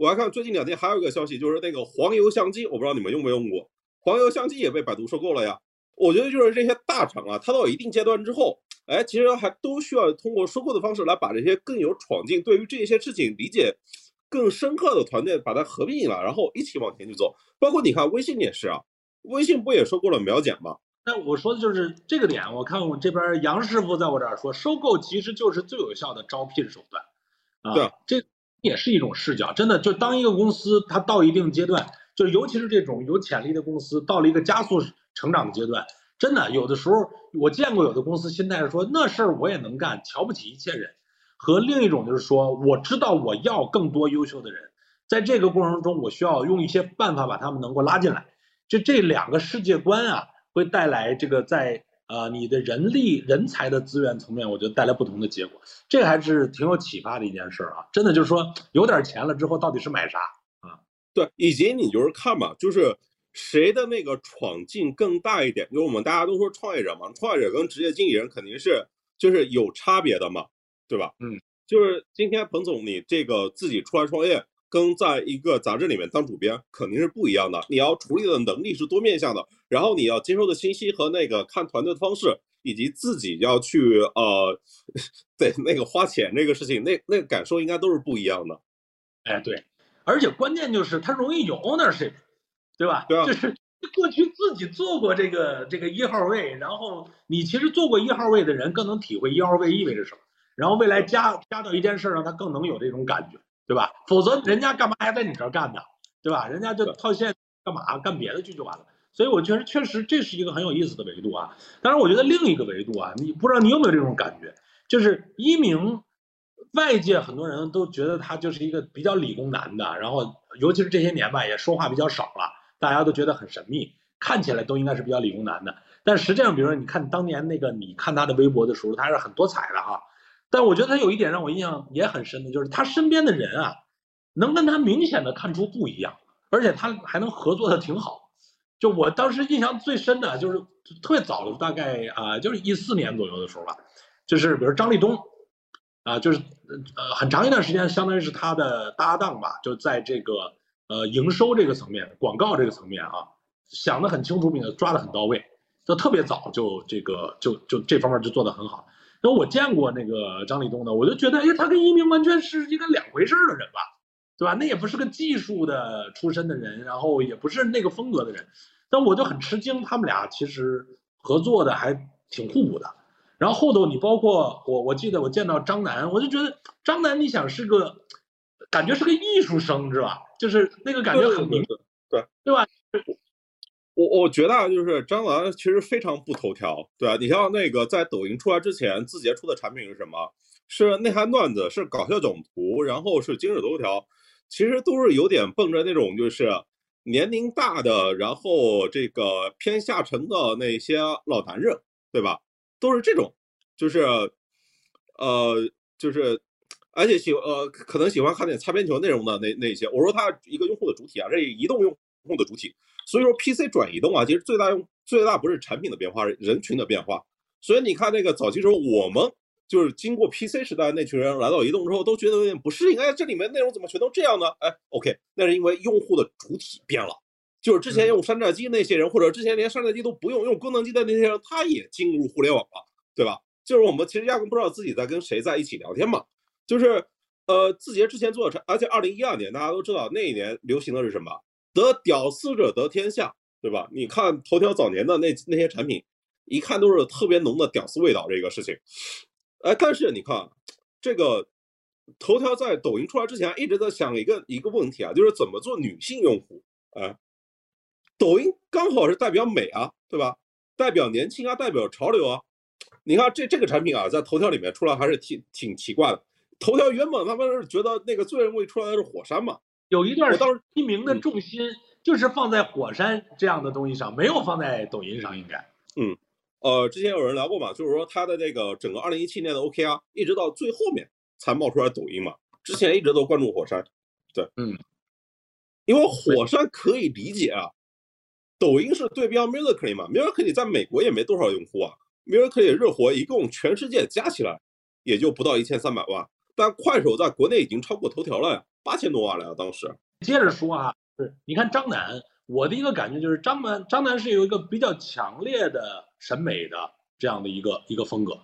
Speaker 2: 我还看最近两天还有一个消息，就是那个黄油相机，我不知道你们用没用过，黄油相机也被百度收购了呀。我觉得就是这些大厂啊，它到一定阶段之后，哎，其实还都需要通过收购的方式来把这些更有闯劲、对于这些事情理解更深刻的团队把它合并了，然后一起往前去走。包括你看微信也是啊，微信不也收购了秒剪吗？
Speaker 1: 那我说的就是这个点。我看我这边杨师傅在我这儿说，收购其实就是最有效的招聘手段啊。
Speaker 2: 对，
Speaker 1: 这。也是一种视角，真的就当一个公司它到一定阶段，就尤其是这种有潜力的公司到了一个加速成长的阶段，真的有的时候我见过有的公司心态是说那事儿我也能干，瞧不起一切人，和另一种就是说我知道我要更多优秀的人，在这个过程中我需要用一些办法把他们能够拉进来，就这两个世界观啊，会带来这个在。呃，你的人力人才的资源层面，我觉得带来不同的结果，这个还是挺有启发的一件事儿啊！真的就是说，有点钱了之后，到底是买啥啊？
Speaker 2: 对，以及你就是看吧，就是谁的那个闯劲更大一点。因为我们大家都说创业者嘛，创业者跟职业经理人肯定是就是有差别的嘛，对吧？
Speaker 1: 嗯，
Speaker 2: 就是今天彭总你这个自己出来创业。跟在一个杂志里面当主编肯定是不一样的，你要处理的能力是多面向的，然后你要接收的信息和那个看团队的方式，以及自己要去呃，对那个花钱这个事情，那那个感受应该都是不一样的。
Speaker 1: 哎，对，而且关键就是他容易有 ownership，对吧？
Speaker 2: 对啊。
Speaker 1: 就是过去自己做过这个这个一号位，然后你其实做过一号位的人更能体会一号位意味着什么，然后未来加加到一件事上，他更能有这种感觉。对吧？否则人家干嘛还在你这儿干呢？对吧？人家就套现干嘛？干别的去就完了。所以我觉得确实这是一个很有意思的维度啊。当然，我觉得另一个维度啊，你不知道你有没有这种感觉，就是一鸣，外界很多人都觉得他就是一个比较理工男的，然后尤其是这些年吧，也说话比较少了，大家都觉得很神秘。看起来都应该是比较理工男的。但实际上，比如说你看当年那个，你看他的微博的时候，他是很多彩的哈。但我觉得他有一点让我印象也很深的，就是他身边的人啊，能跟他明显的看出不一样，而且他还能合作的挺好。就我当时印象最深的就是特别早的，大概啊，就是一四年左右的时候吧，就是比如张立东，啊，就是呃很长一段时间，相当于是他的搭档吧，就在这个呃营收这个层面、广告这个层面啊，想得很清楚，并且抓得很到位，就特别早就这个就就这方面就做得很好。因为我见过那个张立东的，我就觉得，哎，他跟一鸣完全是一个两回事的人吧，对吧？那也不是个技术的出身的人，然后也不是那个风格的人，但我就很吃惊，他们俩其实合作的还挺互补的。然后后头你包括我，我记得我见到张楠，我就觉得张楠，你想是个感觉是个艺术生，是吧？就是那个感觉很明，
Speaker 2: 对
Speaker 1: 对吧？
Speaker 2: 我我觉得啊，就是张楠其实非常不头条，对吧？你像那个在抖音出来之前，字节出的产品是什么？是内涵段子，是搞笑囧图，然后是今日头条，其实都是有点奔着那种就是年龄大的，然后这个偏下沉的那些老男人，对吧？都是这种，就是呃，就是而且喜呃可能喜欢看点擦边球内容的那那些。我说他一个用户的主体啊，这移动用户的主体。所以说，PC 转移动啊，其实最大用最大不是产品的变化，人群的变化。所以你看那个早期时候，我们就是经过 PC 时代那群人来到移动之后，都觉得有点不适应。哎，这里面内容怎么全都这样呢？哎，OK，那是因为用户的主体变了。就是之前用山寨机那些人，或者之前连山寨机都不用用功能机的那些人，他也进入互联网了，对吧？就是我们其实压根不知道自己在跟谁在一起聊天嘛。就是呃，字节之前做的产，而且二零一二年大家都知道那一年流行的是什么？得屌丝者得天下，对吧？你看头条早年的那那些产品，一看都是特别浓的屌丝味道。这个事情，哎，但是你看这个头条在抖音出来之前，一直在想一个一个问题啊，就是怎么做女性用户？哎，抖音刚好是代表美啊，对吧？代表年轻啊，代表潮流啊。你看这这个产品啊，在头条里面出来还是挺挺奇怪的。头条原本他们是觉得那个最容易出来的是火山嘛。
Speaker 1: 有一段，当时一鸣的重心就是放在火山这样的东西上，没有放在抖音上，应该。
Speaker 2: 嗯，呃，之前有人聊过嘛，就是说他的这个整个二零一七年的 OKR，一直到最后面才冒出来抖音嘛，之前一直都关注火山。对，
Speaker 1: 嗯，
Speaker 2: 因为火山可以理解啊，抖音是对标 Musically 嘛，Musically 在美国也没多少用户啊，Musically 热火一共全世界加起来也就不到一千三百万，但快手在国内已经超过头条了呀。八千多万了呀！当时
Speaker 1: 接着说啊，是你看张楠，我的一个感觉就是张楠张楠是有一个比较强烈的审美的这样的一个一个风格，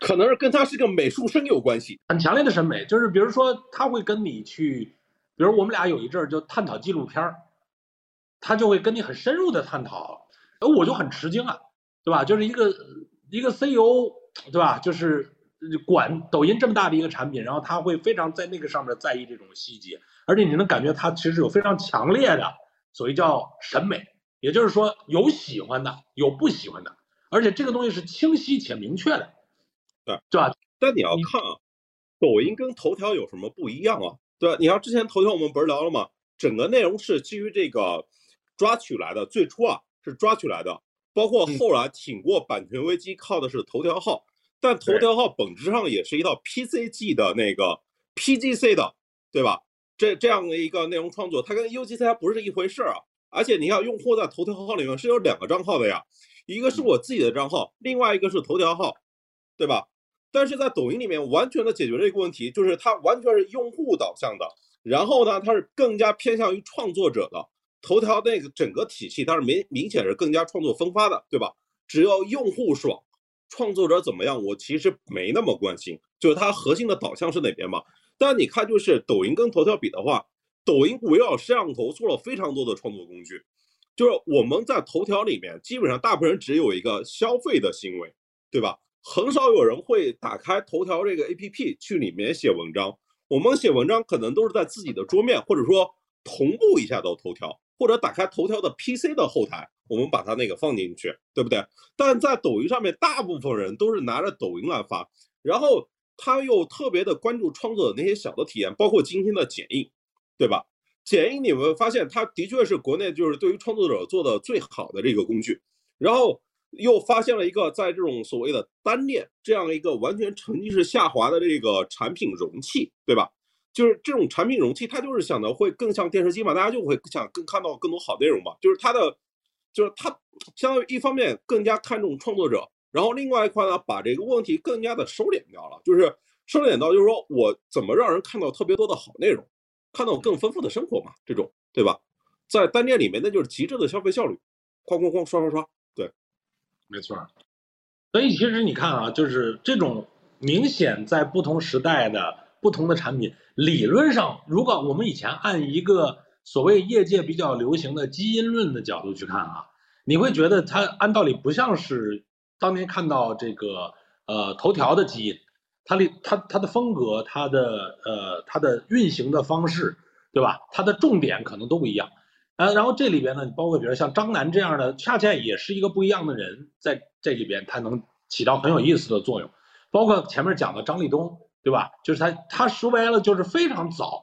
Speaker 2: 可能是跟他是个美术生有关系。
Speaker 1: 很强烈的审美，就是比如说他会跟你去，比如我们俩有一阵儿就探讨纪录片儿，他就会跟你很深入的探讨，而我就很吃惊啊，对吧？就是一个一个 CEO，对吧？就是。管抖音这么大的一个产品，然后他会非常在那个上面在意这种细节，而且你能感觉他其实有非常强烈的所谓叫审美，也就是说有喜欢的，有不喜欢的，而且这个东西是清晰且明确的，
Speaker 2: 对
Speaker 1: 对吧？
Speaker 2: 但你要看啊，抖音跟头条有什么不一样啊？对你要之前头条我们不是聊了吗？整个内容是基于这个抓取来的，最初啊是抓取来的，包括后来挺过版权危机，靠的是头条号。但头条号本质上也是一套 PCG 的那个 PGC 的，对吧？这这样的一个内容创作，它跟 UGC 它不是一回事儿啊。而且你看，用户在头条号里面是有两个账号的呀，一个是我自己的账号，另外一个是头条号，对吧？但是在抖音里面完全的解决这个问题，就是它完全是用户导向的，然后呢，它是更加偏向于创作者的。头条那个整个体系，它是明明显是更加创作分发的，对吧？只要用户爽。创作者怎么样？我其实没那么关心，就是它核心的导向是哪边嘛。但你看，就是抖音跟头条比的话，抖音围绕摄像头做了非常多的创作工具。就是我们在头条里面，基本上大部分人只有一个消费的行为，对吧？很少有人会打开头条这个 APP 去里面写文章。我们写文章可能都是在自己的桌面，或者说同步一下到头条。或者打开头条的 PC 的后台，我们把它那个放进去，对不对？但在抖音上面，大部分人都是拿着抖音来发，然后他又特别的关注创作者那些小的体验，包括今天的剪映，对吧？剪映你们发现它的确是国内就是对于创作者做的最好的这个工具，然后又发现了一个在这种所谓的单链这样一个完全成绩式下滑的这个产品容器，对吧？就是这种产品容器，它就是想的会更像电视机嘛，大家就会想更看到更多好内容嘛。就是它的，就是它相当于一方面更加看重创作者，然后另外一块呢，把这个问题更加的收敛掉了，就是收敛到就是说我怎么让人看到特别多的好内容，看到更丰富的生活嘛，这种对吧？在单店里面，那就是极致的消费效率，哐哐哐刷刷刷，对，
Speaker 1: 没错。所以其实你看啊，就是这种明显在不同时代的。不同的产品，理论上，如果我们以前按一个所谓业界比较流行的基因论的角度去看啊，你会觉得它按道理不像是当年看到这个呃头条的基因，它里它它的风格，它的呃它的运行的方式，对吧？它的重点可能都不一样。呃，然后这里边呢，包括比如像张楠这样的，恰恰也是一个不一样的人，在这里边他能起到很有意思的作用。包括前面讲的张立东。对吧？就是他，他说白了就是非常早，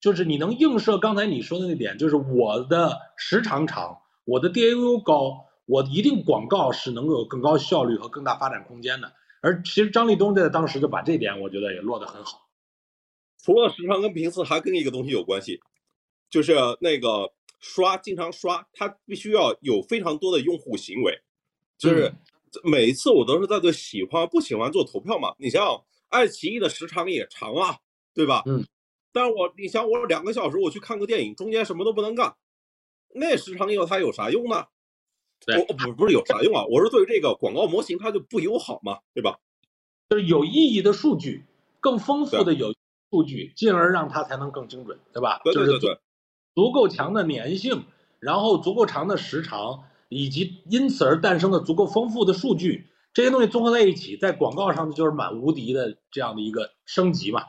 Speaker 1: 就是你能映射刚才你说的那点，就是我的时长长，我的 DAU 高，我一定广告是能够有更高效率和更大发展空间的。而其实张立东在当时就把这点，我觉得也落得很好。
Speaker 2: 除了时长跟频次，还跟一个东西有关系，就是那个刷，经常刷，它必须要有非常多的用户行为，就是每一次我都是在对喜欢不喜欢做投票嘛。你像。爱奇艺的时长也长啊，对吧？
Speaker 1: 嗯。
Speaker 2: 但是我，你想我两个小时我去看个电影，中间什么都不能干，那时长有它有啥用呢？我不不是有啥用啊？我是对这个广告模型它就不友好嘛，对吧？
Speaker 1: 就是有意义的数据，更丰富的有数据，进而让它才能更精准，对吧？
Speaker 2: 对对对。
Speaker 1: 足够强的粘性，然后足够长的时长，以及因此而诞生的足够丰富的数据。这些东西综合在一起，在广告上就是蛮无敌的这样的一个升级嘛。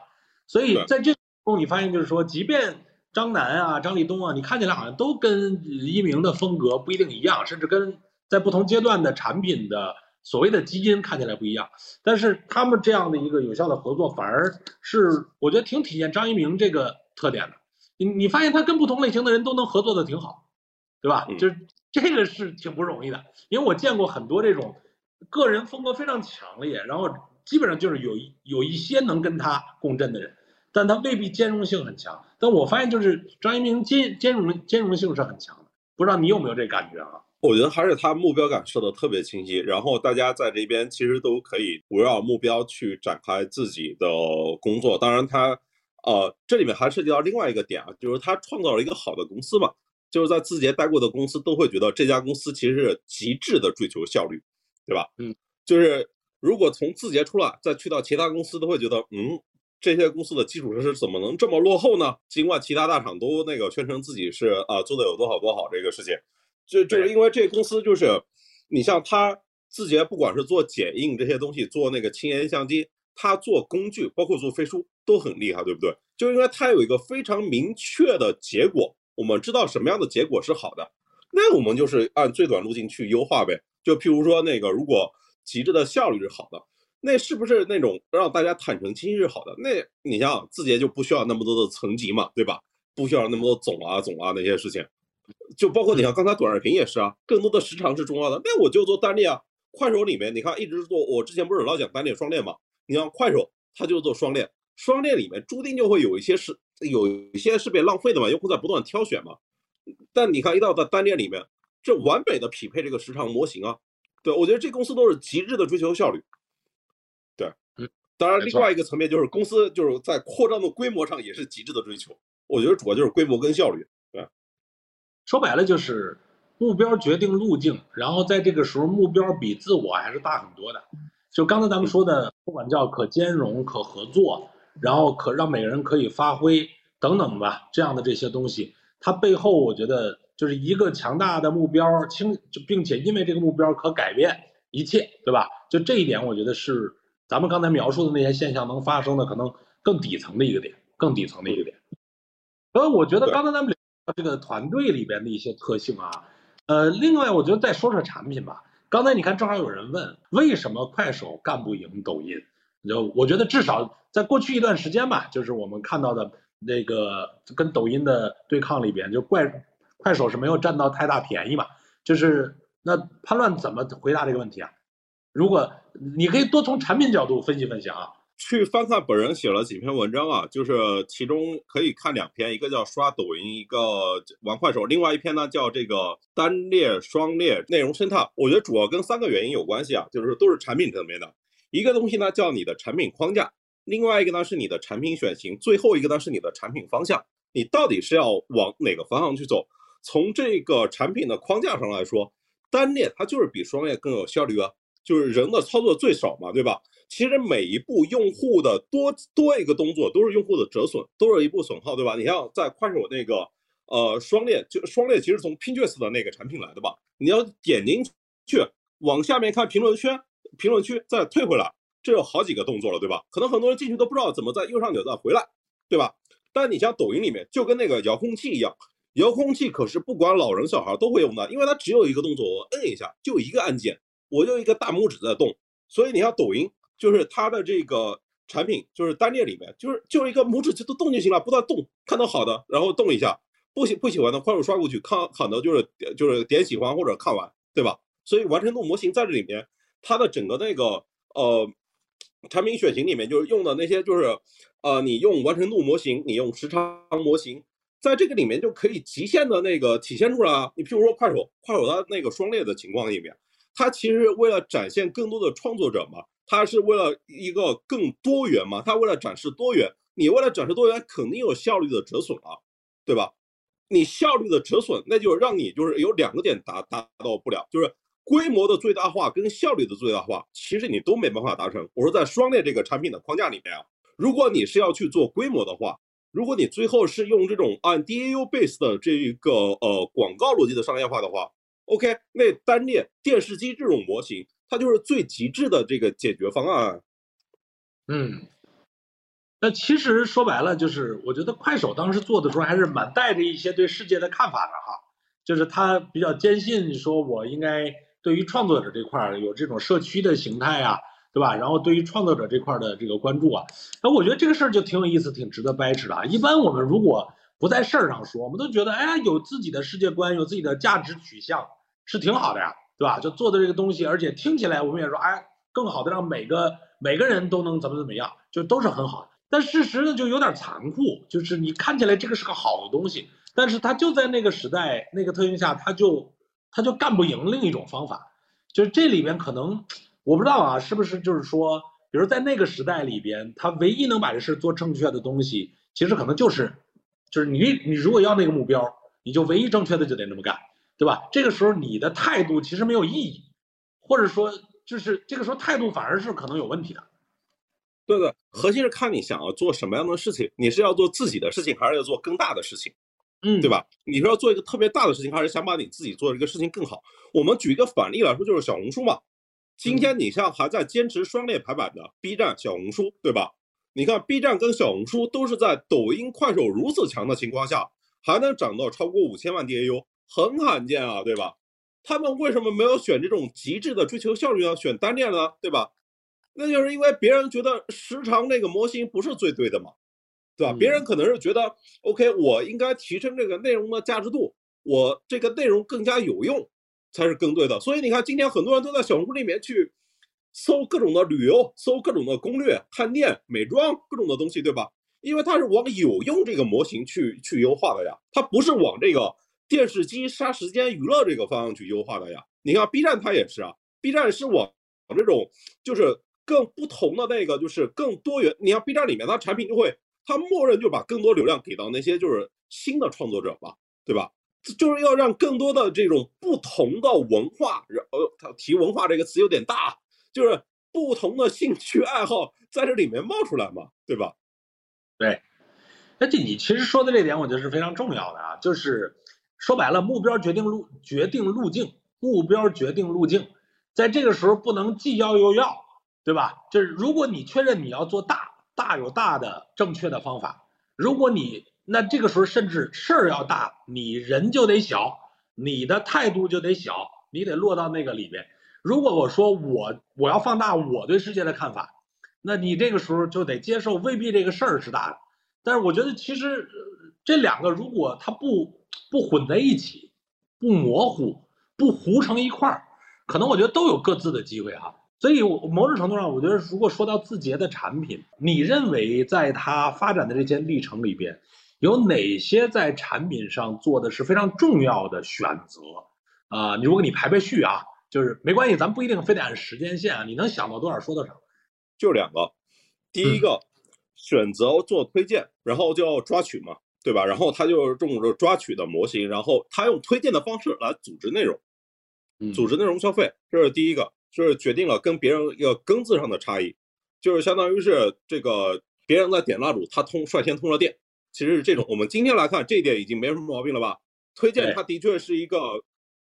Speaker 1: 所以在这中你发现就是说，即便张楠啊、张立东啊，你看起来好像都跟一鸣的风格不一定一样，甚至跟在不同阶段的产品的所谓的基因看起来不一样。但是他们这样的一个有效的合作，反而是我觉得挺体现张一鸣这个特点的。你你发现他跟不同类型的人都能合作的挺好，对吧？就是这个是挺不容易的，因为我见过很多这种。个人风格非常强烈，然后基本上就是有一有一些能跟他共振的人，但他未必兼容性很强。但我发现就是张一鸣兼兼容兼容性是很强的，不知道你有没有这感觉啊？
Speaker 2: 我觉得还是他目标感设的特别清晰，然后大家在这边其实都可以围绕目标去展开自己的工作。当然，他呃这里面还涉及到另外一个点啊，就是他创造了一个好的公司嘛，就是在字节待过的公司都会觉得这家公司其实是极致的追求效率。对吧？
Speaker 1: 嗯，
Speaker 2: 就是如果从字节出来，再去到其他公司，都会觉得，嗯，这些公司的基础设施怎么能这么落后呢？尽管其他大厂都那个宣称自己是啊做的有多好多好这个事情，就就是因为这公司就是，你像它字节，不管是做剪映这些东西，做那个轻颜相机，它做工具，包括做飞书都很厉害，对不对？就因为它有一个非常明确的结果，我们知道什么样的结果是好的，那我们就是按最短路径去优化呗。就譬如说那个，如果极致的效率是好的，那是不是那种让大家坦诚清晰是好的？那你像字节就不需要那么多的层级嘛，对吧？不需要那么多总啊总啊那些事情，就包括你像刚才短视频也是啊，更多的时长是重要的。那我就做单链啊，快手里面你看一直做，我之前不是老讲单链双链嘛？你像快手它就做双链，双链里面注定就会有一些是有一些是被浪费的嘛，用户在不断挑选嘛。但你看一到在单链里面。这完美的匹配这个时长模型啊，对我觉得这公司都是极致的追求效率。对，
Speaker 1: 嗯，
Speaker 2: 当然另外一个层面就是公司就是在扩张的规模上也是极致的追求。我觉得主要就是规模跟效率。对，
Speaker 1: 说白了就是目标决定路径，然后在这个时候目标比自我还是大很多的。就刚才咱们说的，不管叫可兼容、可合作，然后可让每个人可以发挥等等吧，这样的这些东西，它背后我觉得。就是一个强大的目标，清就并且因为这个目标可改变一切，对吧？就这一点，我觉得是咱们刚才描述的那些现象能发生的可能更底层的一个点，更底层的一个点。所以我觉得刚才咱们聊这个团队里边的一些特性啊，呃，另外我觉得再说说产品吧。刚才你看，正好有人问为什么快手干不赢抖音？就我觉得至少在过去一段时间吧，就是我们看到的那个跟抖音的对抗里边，就怪快手是没有占到太大便宜嘛？就是那潘乱怎么回答这个问题啊？如果你可以多从产品角度分析分析啊。
Speaker 2: 去翻看本人写了几篇文章啊，就是其中可以看两篇，一个叫刷抖音，一个玩快手，另外一篇呢叫这个单列双列内容生态。我觉得主要跟三个原因有关系啊，就是都是产品层面的。一个东西呢叫你的产品框架，另外一个呢是你的产品选型，最后一个呢是你的产品方向。你到底是要往哪个方向去走？从这个产品的框架上来说，单列它就是比双列更有效率啊，就是人的操作最少嘛，对吧？其实每一步用户的多多一个动作，都是用户的折损，都是一步损耗，对吧？你像在快手那个呃双列，就双列其实从 Pinterest 的那个产品来的吧？你要点进去往下面看评论区。评论区再退回来，这有好几个动作了，对吧？可能很多人进去都不知道怎么在右上角再回来，对吧？但你像抖音里面，就跟那个遥控器一样，遥控器可是不管老人小孩都会用的，因为它只有一个动作，我摁一下就一个按键，我就一个大拇指在动。所以你像抖音，就是它的这个产品，就是单列里面，就是就一个拇指就都动就行了，不断动，看到好的然后动一下，不喜不喜欢的快速刷过去，看好的就是就是点喜欢或者看完，对吧？所以完成度模型在这里面。它的整个那个呃产品选型里面，就是用的那些就是呃，你用完成度模型，你用时长模型，在这个里面就可以极限的那个体现出来啊。你譬如说快手，快手它那个双列的情况里面，它其实为了展现更多的创作者嘛，它是为了一个更多元嘛，它为了展示多元，你为了展示多元，肯定有效率的折损啊，对吧？你效率的折损，那就让你就是有两个点达达到不了，就是。规模的最大化跟效率的最大化，其实你都没办法达成。我说在双裂这个产品的框架里面啊，如果你是要去做规模的话，如果你最后是用这种按 DAU base 的这一个呃广告逻辑的商业化的话，OK，那单列电视机这种模型，它就是最极致的这个解决方案。
Speaker 1: 嗯，那其实说白了就是，我觉得快手当时做的时候还是蛮带着一些对世界的看法的哈，就是他比较坚信说我应该。对于创作者这块有这种社区的形态啊，对吧？然后对于创作者这块的这个关注啊，那我觉得这个事儿就挺有意思，挺值得掰扯的啊。一般我们如果不在事儿上说，我们都觉得，哎，有自己的世界观，有自己的价值取向是挺好的呀，对吧？就做的这个东西，而且听起来我们也说，哎，更好的让每个每个人都能怎么怎么样，就都是很好的。但事实呢，就有点残酷，就是你看起来这个是个好的东西，但是它就在那个时代那个特性下，它就。它就干不赢另一种方法，就是这里边可能我不知道啊，是不是就是说，比如在那个时代里边，他唯一能把这事做正确的东西，其实可能就是，就是你你如果要那个目标，你就唯一正确的就得那么干，对吧？这个时候你的态度其实没有意义，或者说就是这个时候态度反而是可能有问题的。
Speaker 2: 对对，核心是看你想要做什么样的事情，你是要做自己的事情，还是要做更大的事情。
Speaker 1: 嗯，
Speaker 2: 对吧？你说要做一个特别大的事情，还是想把你自己做的一个事情更好？我们举一个反例来说，就是小红书嘛。今天你像还在坚持双链排版的 B 站、小红书，对吧？你看 B 站跟小红书都是在抖音、快手如此强的情况下，还能涨到超过五千万 DAU，很罕见啊，对吧？他们为什么没有选这种极致的追求效率呢？选单链呢？对吧？那就是因为别人觉得时长那个模型不是最对的嘛。对吧？别人可能是觉得，OK，我应该提升这个内容的价值度，我这个内容更加有用，才是更对的。所以你看，今天很多人都在小红书里面去搜各种的旅游，搜各种的攻略、探店、美妆各种的东西，对吧？因为它是往有用这个模型去去优化的呀，它不是往这个电视机杀时间娱乐这个方向去优化的呀。你看 B 站它也是啊，B 站是往这种就是更不同的那个，就是更多元。你看 B 站里面它产品就会。它默认就把更多流量给到那些就是新的创作者吧，对吧？就是要让更多的这种不同的文化，呃，他提文化这个词有点大，就是不同的兴趣爱好在这里面冒出来嘛，对吧？
Speaker 1: 对，那这你其实说的这点，我觉得是非常重要的啊，就是说白了，目标决定路，决定路径，目标决定路径，在这个时候不能既要又要，对吧？就是如果你确认你要做大。大有大的正确的方法，如果你那这个时候甚至事儿要大，你人就得小，你的态度就得小，你得落到那个里边。如果我说我我要放大我对世界的看法，那你这个时候就得接受未必这个事儿是大的。但是我觉得其实这两个如果它不不混在一起，不模糊，不糊成一块儿，可能我觉得都有各自的机会哈。所以，某种程度上，我觉得如果说到字节的产品，你认为在它发展的这些历程里边，有哪些在产品上做的是非常重要的选择？啊，如果你排排序啊，就是没关系，咱不一定非得按时间线啊，你能想到多少说多少。
Speaker 2: 就两个，第一个选择做推荐，然后就要抓取嘛，对吧？然后他就是用着抓取的模型，然后他用推荐的方式来组织内容，组织内容消费，这是第一个。就是决定了跟别人一个根字上的差异，就是相当于是这个别人在点蜡烛，他通率先通了电，其实是这种。我们今天来看这一点已经没什么毛病了吧？推荐它的确是一个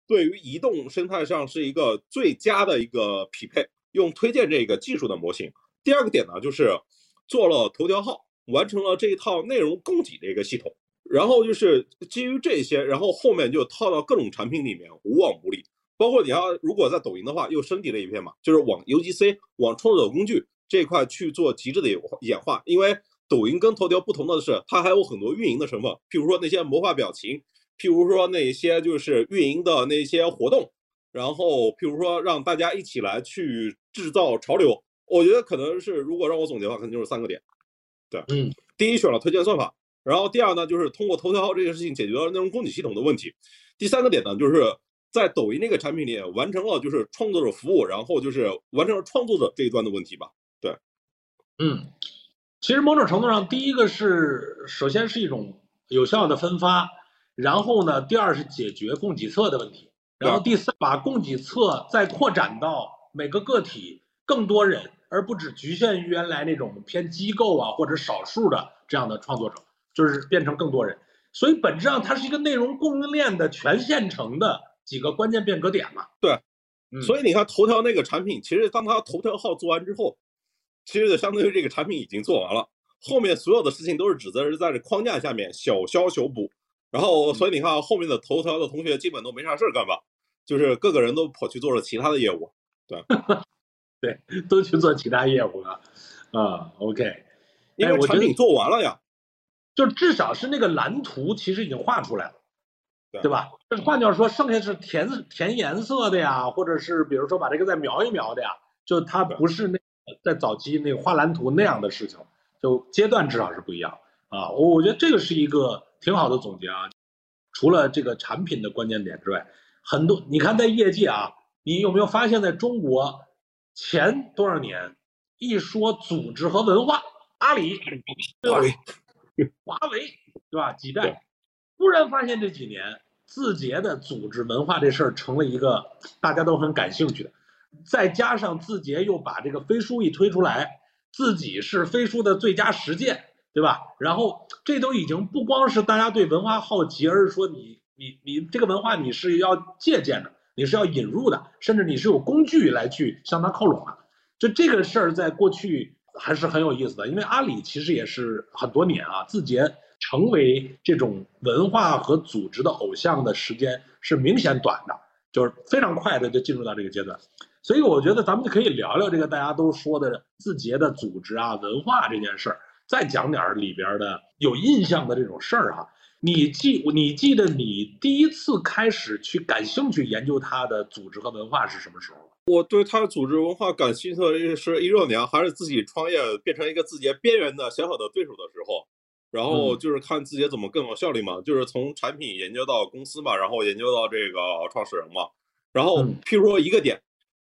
Speaker 2: 对于移动生态上是一个最佳的一个匹配，用推荐这个技术的模型。第二个点呢，就是做了头条号，完成了这一套内容供给的一个系统，然后就是基于这些，然后后面就套到各种产品里面，无往不利。包括你要如果在抖音的话，又升级了一片嘛，就是往 UGC 往创作者工具这一块去做极致的演化。因为抖音跟头条不同的是，它还有很多运营的成分，譬如说那些魔化表情，譬如说那些就是运营的那些活动，然后譬如说让大家一起来去制造潮流。我觉得可能是如果让我总结的话，可能就是三个点。对，
Speaker 1: 嗯，
Speaker 2: 第一选了推荐算法，然后第二呢就是通过头条号这件事情解决了内容供给系统的问题，第三个点呢就是。在抖音这个产品里完成了就是创作者服务，然后就是完成了创作者这一端的问题吧。对，
Speaker 1: 嗯，其实某种程度上，第一个是首先是一种有效的分发，然后呢，第二是解决供给侧的问题，然后第三把供给侧再扩展到每个个体更多人，而不只局限于原来那种偏机构啊或者少数的这样的创作者，就是变成更多人。所以本质上它是一个内容供应链的全线程的。几个关键变革点嘛？
Speaker 2: 对，所以你看头条那个产品，其实当它头条号做完之后，其实就相当于这个产品已经做完了，后面所有的事情都是指责是在这框架下面小修小补。然后，所以你看后面的头条的同学基本都没啥事儿干吧？就是各个人都跑去做了其他的业务。对，
Speaker 1: 对，都去做其他业务了。啊，OK，
Speaker 2: 因为产品做完了呀，
Speaker 1: 就至少是那个蓝图其实已经画出来了。对吧？就是换句话说，剩下是填填颜色的呀，或者是比如说把这个再描一描的呀，就它不是那在早期那个画蓝图那样的事情，就阶段至少是不一样啊。我我觉得这个是一个挺好的总结啊。除了这个产品的关键点之外，很多你看在业界啊，你有没有发现，在中国前多少年一说组织和文化，阿里、对吧、华为，对吧？几代。突然发现这几年字节的组织文化这事儿成了一个大家都很感兴趣的，再加上字节又把这个飞书一推出来，自己是飞书的最佳实践，对吧？然后这都已经不光是大家对文化好奇，而是说你你你这个文化你是要借鉴的，你是要引入的，甚至你是有工具来去向它靠拢的。就这个事儿在过去还是很有意思的，因为阿里其实也是很多年啊，字节。成为这种文化和组织的偶像的时间是明显短的，就是非常快的就进入到这个阶段，所以我觉得咱们就可以聊聊这个大家都说的字节的组织啊文化这件事儿，再讲点里边的有印象的这种事儿哈。你记你记得你第一次开始去感兴趣研究它的组织和文化是什么时候？
Speaker 2: 我对它的组织文化感兴趣的是一六年，还是自己创业变成一个字节边缘的小小的对手的时候。然后就是看字节怎么更有效率嘛，就是从产品研究到公司嘛，然后研究到这个创始人嘛。然后譬如说一个点，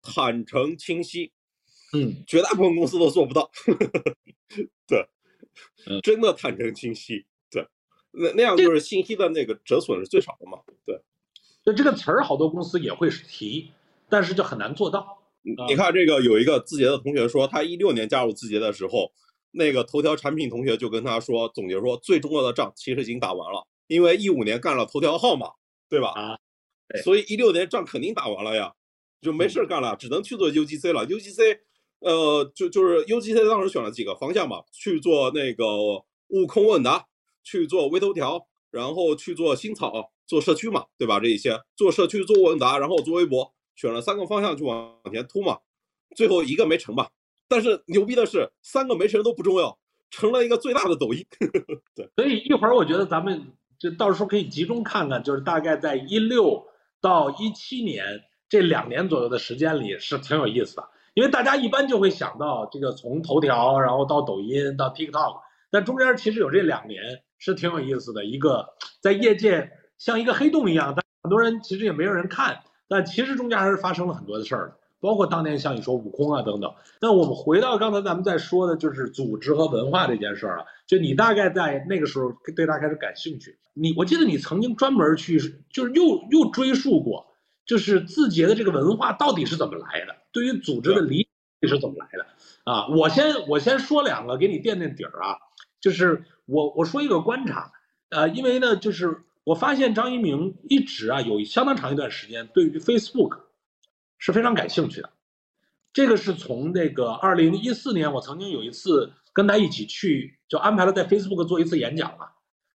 Speaker 2: 坦诚清晰，
Speaker 1: 嗯，
Speaker 2: 绝大部分公司都做不到。对，真的坦诚清晰，对，那那样就是信息的那个折损是最少的嘛。对，
Speaker 1: 就这个词儿好多公司也会提，但是就很难做到。
Speaker 2: 你看这个有一个字节的同学说，他一六年加入字节的时候。那个头条产品同学就跟他说，总结说最重要的仗其实已经打完了，因为一五年干了头条号嘛，对吧？
Speaker 1: 啊，
Speaker 2: 所以一六年仗肯定打完了呀，就没事干了，只能去做 UGC 了。UGC，呃，就就是 UGC 当时选了几个方向嘛，去做那个悟空问答，去做微头条，然后去做新草，做社区嘛，对吧？这一些做社区做问答，然后做微博，选了三个方向去往前突嘛，最后一个没成吧。但是牛逼的是，三个没成都不重要，成了一个最大的抖音。对，
Speaker 1: 所以一会儿我觉得咱们就到时候可以集中看看，就是大概在一六到一七年这两年左右的时间里是挺有意思的，因为大家一般就会想到这个从头条，然后到抖音，到 TikTok，但中间其实有这两年是挺有意思的一个，在业界像一个黑洞一样，但很多人其实也没有人看，但其实中间还是发生了很多的事儿。包括当年像你说悟空啊等等，那我们回到刚才咱们在说的，就是组织和文化这件事儿啊，就你大概在那个时候对它开始感兴趣。你我记得你曾经专门去，就是又又追溯过，就是字节的这个文化到底是怎么来的，对于组织的理解是怎么来的啊？我先我先说两个给你垫垫底儿啊，就是我我说一个观察，呃，因为呢，就是我发现张一鸣一直啊有相当长一段时间对于 Facebook。是非常感兴趣的，这个是从那个二零一四年，我曾经有一次跟他一起去，就安排了在 Facebook 做一次演讲啊。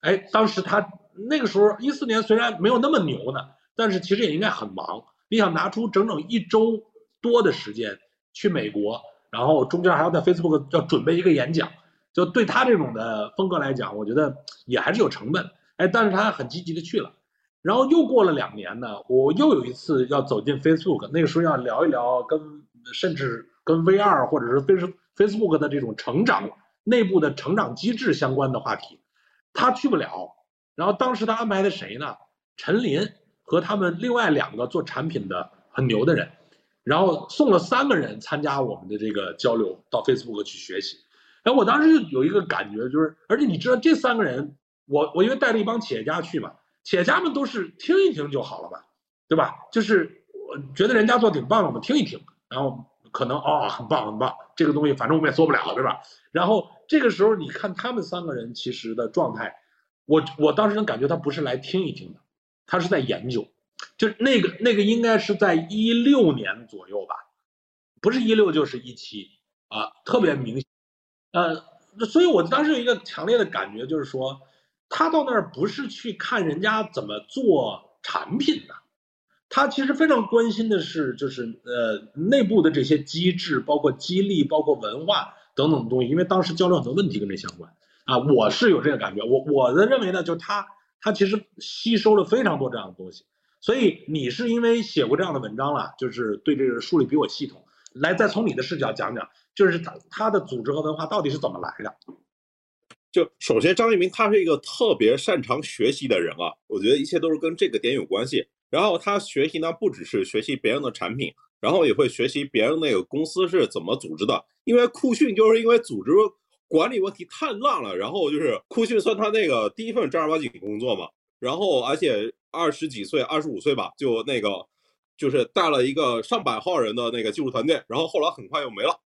Speaker 1: 哎，当时他那个时候一四年虽然没有那么牛呢，但是其实也应该很忙。你想拿出整整一周多的时间去美国，然后中间还要在 Facebook 要准备一个演讲，就对他这种的风格来讲，我觉得也还是有成本。哎，但是他很积极的去了。然后又过了两年呢，我又有一次要走进 Facebook，那个时候要聊一聊跟甚至跟 VR 或者是 Face Facebook 的这种成长内部的成长机制相关的话题，他去不了。然后当时他安排的谁呢？陈林和他们另外两个做产品的很牛的人，然后送了三个人参加我们的这个交流到 Facebook 去学习。哎，我当时就有一个感觉，就是而且你知道这三个人，我我因为带了一帮企业家去嘛。企业家们都是听一听就好了嘛，对吧？就是我觉得人家做挺棒的，我们听一听，然后可能哦，很棒很棒，这个东西反正我们也做不了，对吧？然后这个时候你看他们三个人其实的状态，我我当时能感觉他不是来听一听的，他是在研究，就那个那个应该是在一六年左右吧，不是一六就是一七啊，特别明显，呃，所以我当时有一个强烈的感觉就是说。他到那儿不是去看人家怎么做产品的，他其实非常关心的是，就是呃内部的这些机制，包括激励，包括文化等等的东西。因为当时交流很多问题跟这相关啊，我是有这个感觉。我我的认为呢，就是他他其实吸收了非常多这样的东西。所以你是因为写过这样的文章了，就是对这个梳理比我系统，来再从你的视角讲讲，就是他他的组织和文化到底是怎么来的。
Speaker 2: 就首先，张一鸣他是一个特别擅长学习的人啊，我觉得一切都是跟这个点有关系。然后他学习呢，不只是学习别人的产品，然后也会学习别人那个公司是怎么组织的。因为酷讯就是因为组织管理问题太烂了，然后就是酷讯算他那个第一份正儿八经工作嘛。然后而且二十几岁，二十五岁吧，就那个就是带了一个上百号人的那个技术团队，然后后来很快又没了。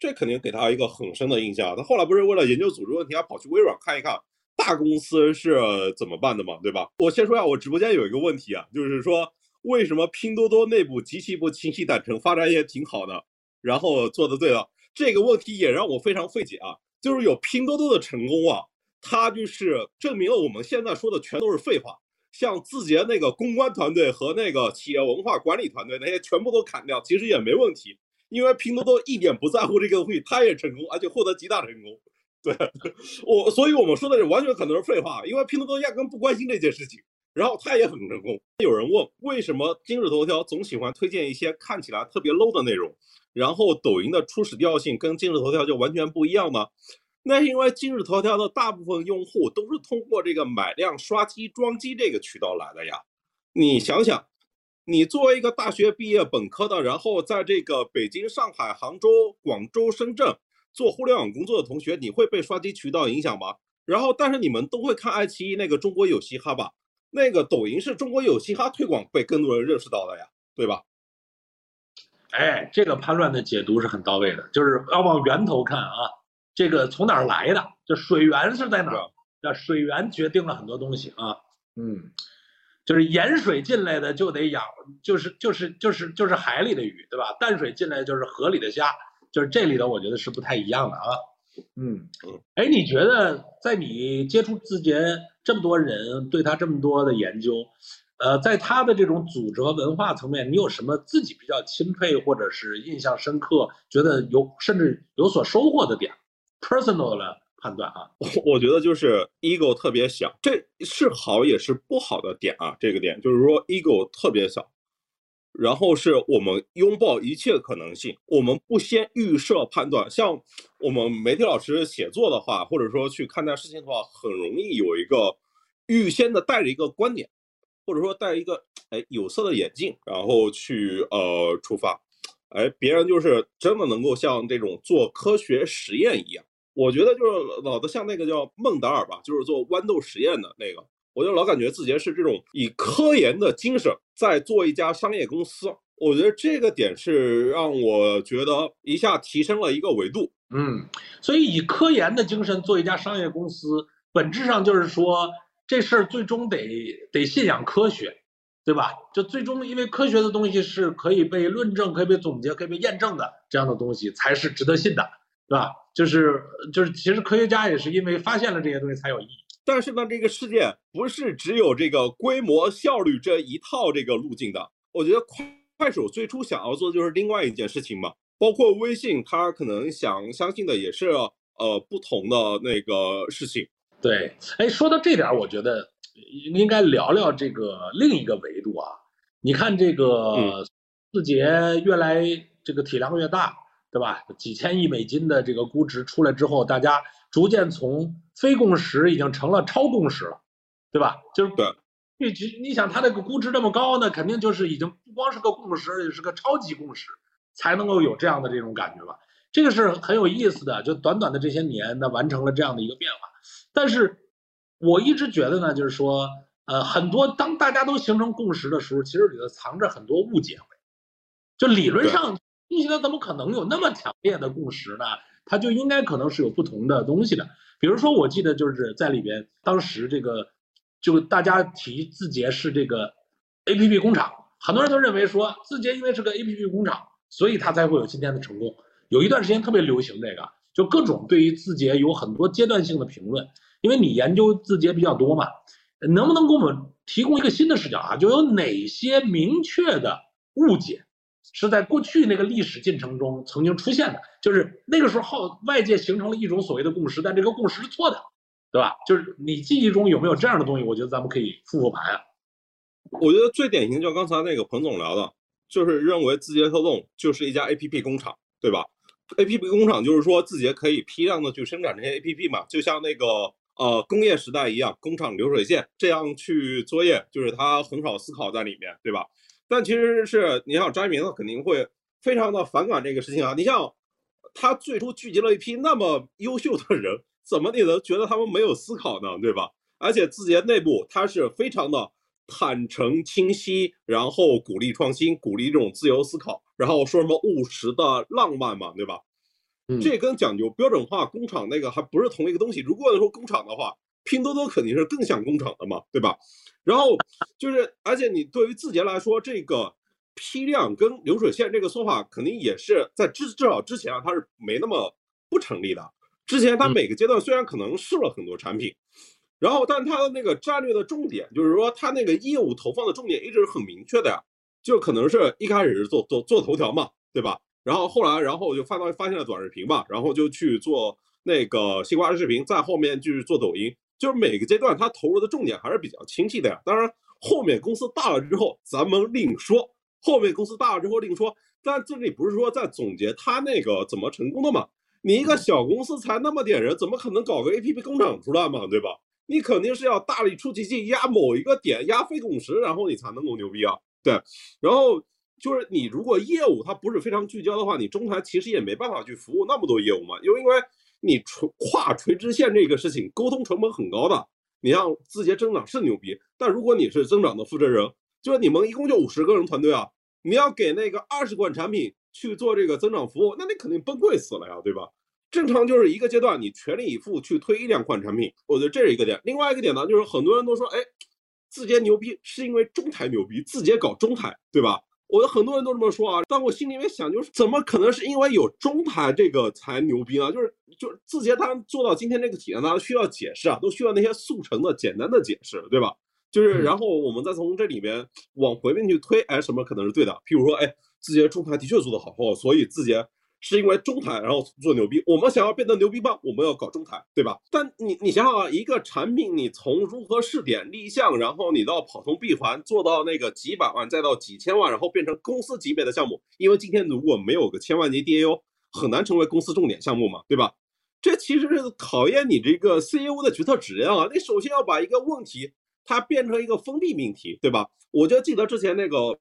Speaker 2: 这肯定给他一个很深的印象。他后来不是为了研究组织问题，还跑去微软看一看大公司是怎么办的嘛，对吧？我先说一下，我直播间有一个问题啊，就是说为什么拼多多内部极其不清晰坦诚，发展也挺好的，然后做的对了，这个问题也让我非常费解啊。就是有拼多多的成功啊，它就是证明了我们现在说的全都是废话。像字节那个公关团队和那个企业文化管理团队那些全部都砍掉，其实也没问题。因为拼多多一点不在乎这个东西，他也成功，而且获得极大成功。对我，所以我们说的是完全可能是废话，因为拼多多压根不关心这件事情，然后他也很成功。有人问为什么今日头条总喜欢推荐一些看起来特别 low 的内容，然后抖音的初始调性跟今日头条就完全不一样呢？那是因为今日头条的大部分用户都是通过这个买量、刷机、装机这个渠道来的呀。你想想。你作为一个大学毕业本科的，然后在这个北京、上海、杭州、广州、深圳做互联网工作的同学，你会被刷机渠道影响吗？然后，但是你们都会看爱奇艺那个中国有嘻哈吧？那个抖音是中国有嘻哈推广被更多人认识到的呀，对吧？
Speaker 1: 哎，这个叛乱的解读是很到位的，就是要往源头看啊，这个从哪儿来的？这水源是在哪儿？这水源决定了很多东西啊，嗯。就是盐水进来的就得养，就是就是就是就是海里的鱼，对吧？淡水进来就是河里的虾，就是这里头我觉得是不太一样的啊。嗯嗯，哎，你觉得在你接触字节这么多人，对他这么多的研究，呃，在他的这种组织和文化层面，你有什么自己比较钦佩或者是印象深刻，觉得有甚至有所收获的点？personal 的判断啊？
Speaker 2: 我觉得就是 ego 特别小，这是好也是不好的点啊。这个点就是说 ego 特别小，然后是我们拥抱一切可能性，我们不先预设判断。像我们媒体老师写作的话，或者说去看待事情的话，很容易有一个预先的带着一个观点，或者说戴一个哎有色的眼镜，然后去呃出发。哎，别人就是真的能够像这种做科学实验一样，我觉得就是老的像那个叫孟达尔吧，就是做豌豆实验的那个，我就老感觉自己是这种以科研的精神在做一家商业公司，我觉得这个点是让我觉得一下提升了一个维度。
Speaker 1: 嗯，所以以科研的精神做一家商业公司，本质上就是说这事儿最终得得信仰科学。对吧？就最终，因为科学的东西是可以被论证、可以被总结、可以被验证的，这样的东西才是值得信的，对吧？就是就是，其实科学家也是因为发现了这些东西才有意义。
Speaker 2: 但是呢，这个世界不是只有这个规模、效率这一套这个路径的。我觉得快快手最初想要做的就是另外一件事情嘛，包括微信，他可能想相信的也是呃不同的那个事情。
Speaker 1: 对，哎，说到这点，我觉得。应该聊聊这个另一个维度啊，你看这个字节越来这个体量越大，对吧？几千亿美金的这个估值出来之后，大家逐渐从非共识已经成了超共识了，对吧？就是你你想它这个估值这么高呢，肯定就是已经不光是个共识，也是个超级共识，才能够有这样的这种感觉吧？这个是很有意思的，就短短的这些年，那完成了这样的一个变化，但是。我一直觉得呢，就是说，呃，很多当大家都形成共识的时候，其实里头藏着很多误解。就理论上，你现在怎么可能有那么强烈的共识呢？它就应该可能是有不同的东西的。比如说，我记得就是在里边，当时这个就大家提字节是这个 A P P 工厂，很多人都认为说字节因为是个 A P P 工厂，所以它才会有今天的成功。有一段时间特别流行这个，就各种对于字节有很多阶段性的评论。因为你研究字节比较多嘛，能不能给我们提供一个新的视角啊？就有哪些明确的误解是在过去那个历史进程中曾经出现的？就是那个时候外界形成了一种所谓的共识，但这个共识是错的，对吧？就是你记忆中有没有这样的东西？我觉得咱们可以复复盘啊。
Speaker 2: 我觉得最典型就刚才那个彭总聊的，就是认为字节跳动就是一家 APP 工厂，对吧？APP 工厂就是说字节可以批量的去生产这些 APP 嘛，就像那个。呃，工业时代一样，工厂流水线这样去作业，就是他很少思考在里面，对吧？但其实是你像张一鸣，他肯定会非常的反感这个事情啊。你像他最初聚集了一批那么优秀的人，怎么你能觉得他们没有思考呢？对吧？而且字节内部他是非常的坦诚清晰，然后鼓励创新，鼓励这种自由思考，然后说什么务实的浪漫嘛，对吧？这跟讲究标准化工厂那个还不是同一个东西。如果说工厂的话，拼多多肯定是更像工厂的嘛，对吧？然后就是，而且你对于字节来说，这个批量跟流水线这个说法，肯定也是在至至少之前啊，它是没那么不成立的。之前它每个阶段虽然可能试了很多产品，然后但他的那个战略的重点，就是说他那个业务投放的重点一直是很明确的呀，就可能是一开始是做做做头条嘛，对吧？然后后来，然后就发到发现了短视频嘛，然后就去做那个西瓜视频，在后面就是做抖音，就是每个阶段他投入的重点还是比较清晰的呀。当然，后面公司大了之后，咱们另说。后面公司大了之后另说。但这里不是说在总结他那个怎么成功的嘛？你一个小公司才那么点人，怎么可能搞个 APP 工厂出来嘛？对吧？你肯定是要大力出奇迹，压某一个点，压非共识，然后你才能够牛逼啊。对，然后。就是你如果业务它不是非常聚焦的话，你中台其实也没办法去服务那么多业务嘛，因为因为你垂跨垂直线这个事情沟通成本很高的。你像字节增长是牛逼，但如果你是增长的负责人，就是你们一共就五十个人团队啊，你要给那个二十款产品去做这个增长服务，那你肯定崩溃死了呀，对吧？正常就是一个阶段你全力以赴去推一两款产品，我觉得这是一个点。另外一个点呢，就是很多人都说，哎，字节牛逼是因为中台牛逼，字节搞中台，对吧？我的很多人都这么说啊，但我心里面想，就是怎么可能是因为有中台这个才牛逼呢？就是就是字节它做到今天这个体验，它需要解释啊，都需要那些速成的简单的解释，对吧？就是然后我们再从这里面往回面去推，哎，什么可能是对的？譬如说，哎，字节中台的确做得好，所以字节是因为中台然后做牛逼。我们想要变得牛逼吧，我们要搞中台，对吧？但你你想想啊，一个产品你从如何试点立项，然后你到跑通闭环，做到那个几百万，再到几千万，然后变成公司级别的项目。因为今天如果没有个千万级 DAU，很难成为公司重点项目嘛，对吧？这其实是考验你这个 CEO 的决策质量啊！你首先要把一个问题它变成一个封闭命题，对吧？我就记得之前那个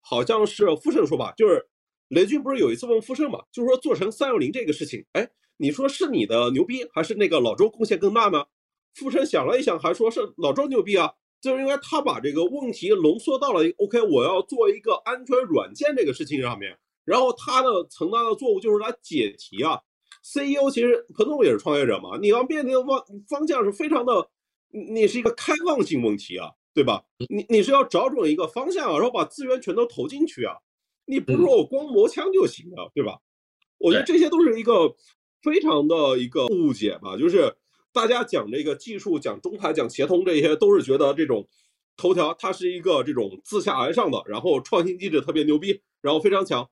Speaker 2: 好像是富盛说吧，就是雷军不是有一次问傅盛嘛，就是说做成三六零这个事情，哎，你说是你的牛逼还是那个老周贡献更大呢？傅盛想了一想，还说是老周牛逼啊，就是因为他把这个问题浓缩到了 OK，我要做一个安全软件这个事情上面，然后他的承担的作务就是来解题啊。CEO 其实彭总也是创业者嘛，你要面临的方方向是非常的，你是一个开放性问题啊，对吧？你你是要找准一个方向，然后把资源全都投进去啊，你不是说我光磨枪就行了，对吧？我觉得这些都是一个非常的一个误解吧，就是大家讲这个技术、讲中台、讲协同，这些都是觉得这种头条它是一个这种自下而上的，然后创新机制特别牛逼，然后非常强。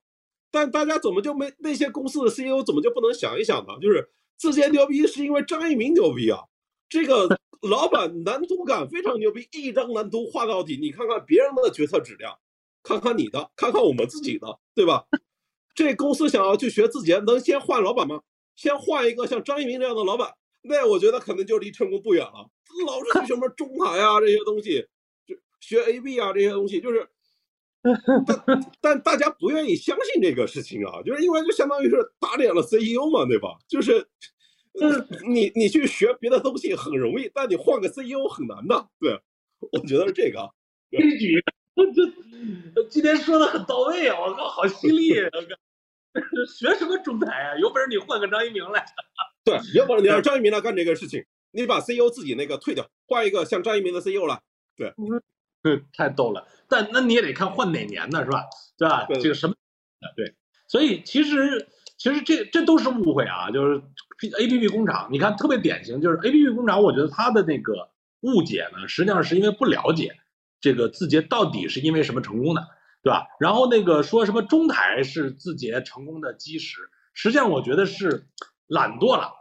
Speaker 2: 但大家怎么就没那些公司的 CEO 怎么就不能想一想呢？就是字节牛逼是因为张一鸣牛逼啊，这个 老板蓝图感非常牛逼，一张蓝图画到底。你看看别人的决策质量，看看你的，看看我们自己的，对吧？这公司想要去学字节，能先换老板吗？先换一个像张一鸣这样的老板，那我觉得可能就离成功不远了。老是学什么中台啊这些东西，就学 AB 啊这些东西，就是。但但大家不愿意相信这个事情啊，就是因为就相当于是打脸了 CEO 嘛，对吧？就是，嗯，你你去学别的东西很容易，但你换个 CEO 很难的。对，我觉得是这个。
Speaker 1: 这今天说的很到位啊！我靠，好犀利！我靠，学什么中台啊？有本事你换个张一鸣来。
Speaker 2: 对，有本事你让张一鸣来干这个事情，你把 CEO 自己那个退掉，换一个像张一鸣的 CEO 了。对。
Speaker 1: 嗯，太逗了，但那你也得看换哪年的是吧？对吧？这个什么？对，所以其实其实这这都是误会啊，就是 A P P 工厂，你看特别典型，就是 A P P 工厂，我觉得他的那个误解呢，实际上是因为不了解这个字节到底是因为什么成功的，对吧？然后那个说什么中台是字节成功的基石，实际上我觉得是懒惰了，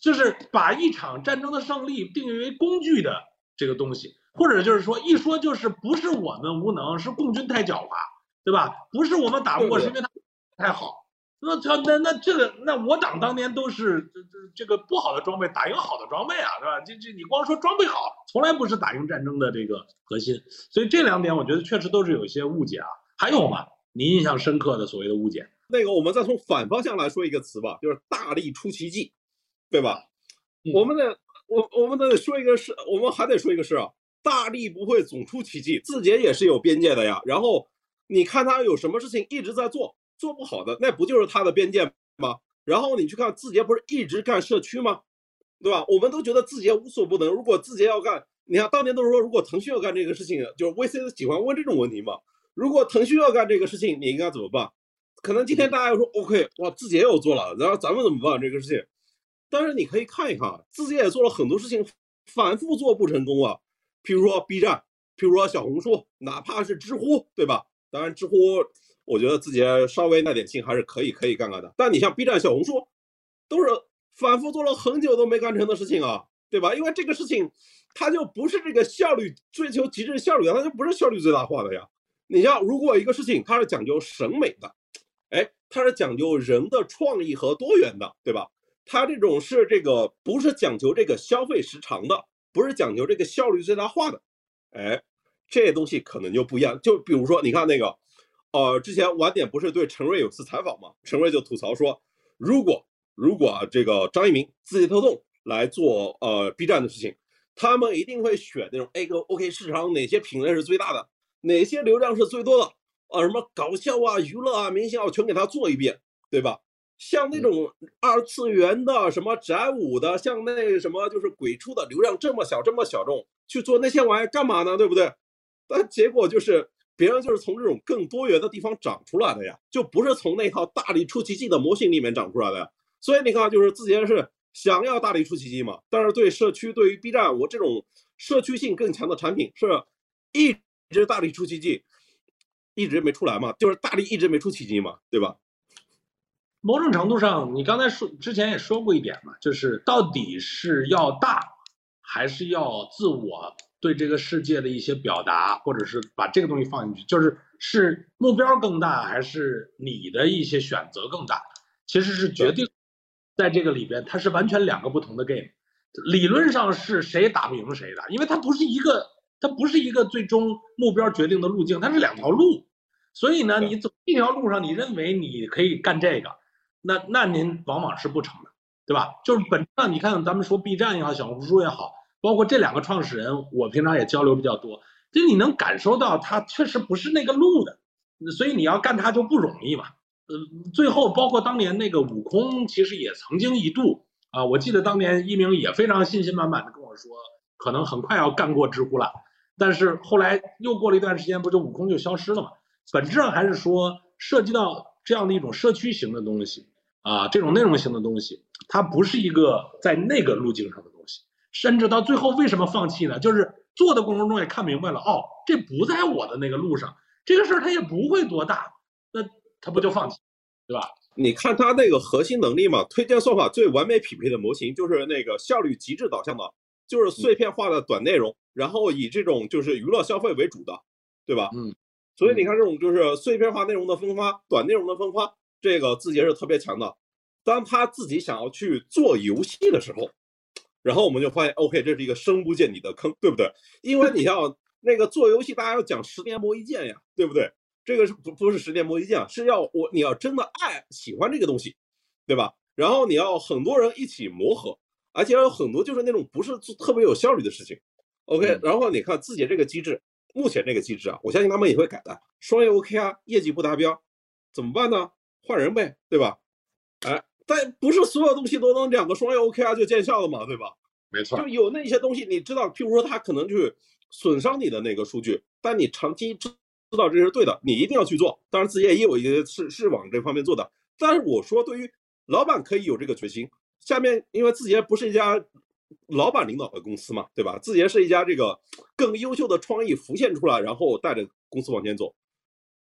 Speaker 1: 就是把一场战争的胜利定义为工具的这个东西。或者就是说，一说就是不是我们无能，是共军太狡猾，对吧？不是我们打不过，是因为他太好。那他那那这个，那我党当年都是这这这个不好的装备打赢好的装备啊，是吧？这这你光说装备好，从来不是打赢战争的这个核心。所以这两点，我觉得确实都是有一些误解啊。还有吗？你印象深刻的所谓的误解？
Speaker 2: 那个，我们再从反方向来说一个词吧，就是大力出奇迹，对吧？我们得我我们得说一个事，我们还得说一个事啊。大力不会总出奇迹，字节也是有边界的呀。然后你看他有什么事情一直在做，做不好的那不就是他的边界吗？然后你去看字节不是一直干社区吗？对吧？我们都觉得字节无所不能。如果字节要干，你看当年都是说，如果腾讯要干这个事情，就是 VC 喜欢问这种问题嘛。如果腾讯要干这个事情，你应该怎么办？可能今天大家说 OK，哇，字节又做了，然后咱们怎么办这个事情？但是你可以看一看，字节也做了很多事情，反复做不成功啊。譬如说 B 站，譬如说小红书，哪怕是知乎，对吧？当然，知乎我觉得自己稍微那点劲还是可以可以干干的。但你像 B 站、小红书，都是反复做了很久都没干成的事情啊，对吧？因为这个事情，它就不是这个效率追求极致效率啊，它就不是效率最大化的呀。你像如果一个事情它是讲究审美的，哎，它是讲究人的创意和多元的，对吧？它这种是这个不是讲究这个消费时长的。不是讲究这个效率最大化的，哎，这东西可能就不一样。就比如说，你看那个，呃，之前晚点不是对陈瑞有次采访嘛？陈瑞就吐槽说，如果如果这个张一鸣字节跳动来做呃 B 站的事情，他们一定会选那种 A 个 OK 市场哪些品类是最大的，哪些流量是最多的，啊，什么搞笑啊、娱乐啊、明星啊，全给他做一遍，对吧？像那种二次元的什么宅舞的，像那什么就是鬼畜的流量这么小这么小众，去做那些玩意干嘛呢？对不对？但结果就是别人就是从这种更多元的地方长出来的呀，就不是从那套大力出奇迹的模型里面长出来的呀。所以你看，就是自己是想要大力出奇迹嘛，但是对社区对于 B 站我这种社区性更强的产品，是一直大力出奇迹，一直没出来嘛，就是大力一直没出奇迹嘛，对吧？
Speaker 1: 某种程度上，你刚才说之前也说过一点嘛，就是到底是要大，还是要自我对这个世界的一些表达，或者是把这个东西放进去，就是是目标更大，还是你的一些选择更大？其实是决定在这个里边，它是完全两个不同的 game。理论上是谁打不赢谁的，因为它不是一个，它不是一个最终目标决定的路径，它是两条路。所以呢，你走一条路上，你认为你可以干这个，那那您往往是不成的，对吧？就是本质上，你看咱们说 B 站也好，小红书也好，包括这两个创始人，我平常也交流比较多，就你能感受到他确实不是那个路的，所以你要干他就不容易嘛。呃，最后包括当年那个悟空，其实也曾经一度啊，我记得当年一鸣也非常信心满满的跟我说，可能很快要干过知乎了，但是后来又过了一段时间，不就悟空就消失了嘛？本质上还是说涉及到这样的一种社区型的东西啊，这种内容型的东西，它不是一个在那个路径上的东西，甚至到最后为什么放弃呢？就是做的过程中也看明白了，哦，这不在我的那个路上，这个事儿它也不会多大，那他不就放弃，对吧？
Speaker 2: 你看它那个核心能力嘛，推荐算法最完美匹配的模型就是那个效率极致导向的，就是碎片化的短内容，然后以这种就是娱乐消费为主的，对吧？
Speaker 1: 嗯。
Speaker 2: 所以你看，这种就是碎片化内容的分发、短内容的分发，这个字节是特别强的。当他自己想要去做游戏的时候，然后我们就发现，OK，这是一个深不见底的坑，对不对？因为你要 那个做游戏，大家要讲十年磨一剑呀，对不对？这个是不不是十年磨一剑，是要我你要真的爱喜欢这个东西，对吧？然后你要很多人一起磨合，而且有很多就是那种不是特别有效率的事情。OK，然后你看字节这个机制。目前这个机制啊，我相信他们也会改的。双业 OK 啊，业绩不达标怎么办呢？换人呗，对吧？哎，但不是所有东西都能两个双业 OK 啊就见效了嘛，对吧？
Speaker 1: 没错，
Speaker 2: 就有那些东西你知道，譬如说它可能去损伤你的那个数据，但你长期知知道这是对的，你一定要去做。当然，字节也有一些是是往这方面做的。但是我说，对于老板可以有这个决心。下面因为字节不是一家。老板领导的公司嘛，对吧？字节是一家这个更优秀的创意浮现出来，然后带着公司往前走。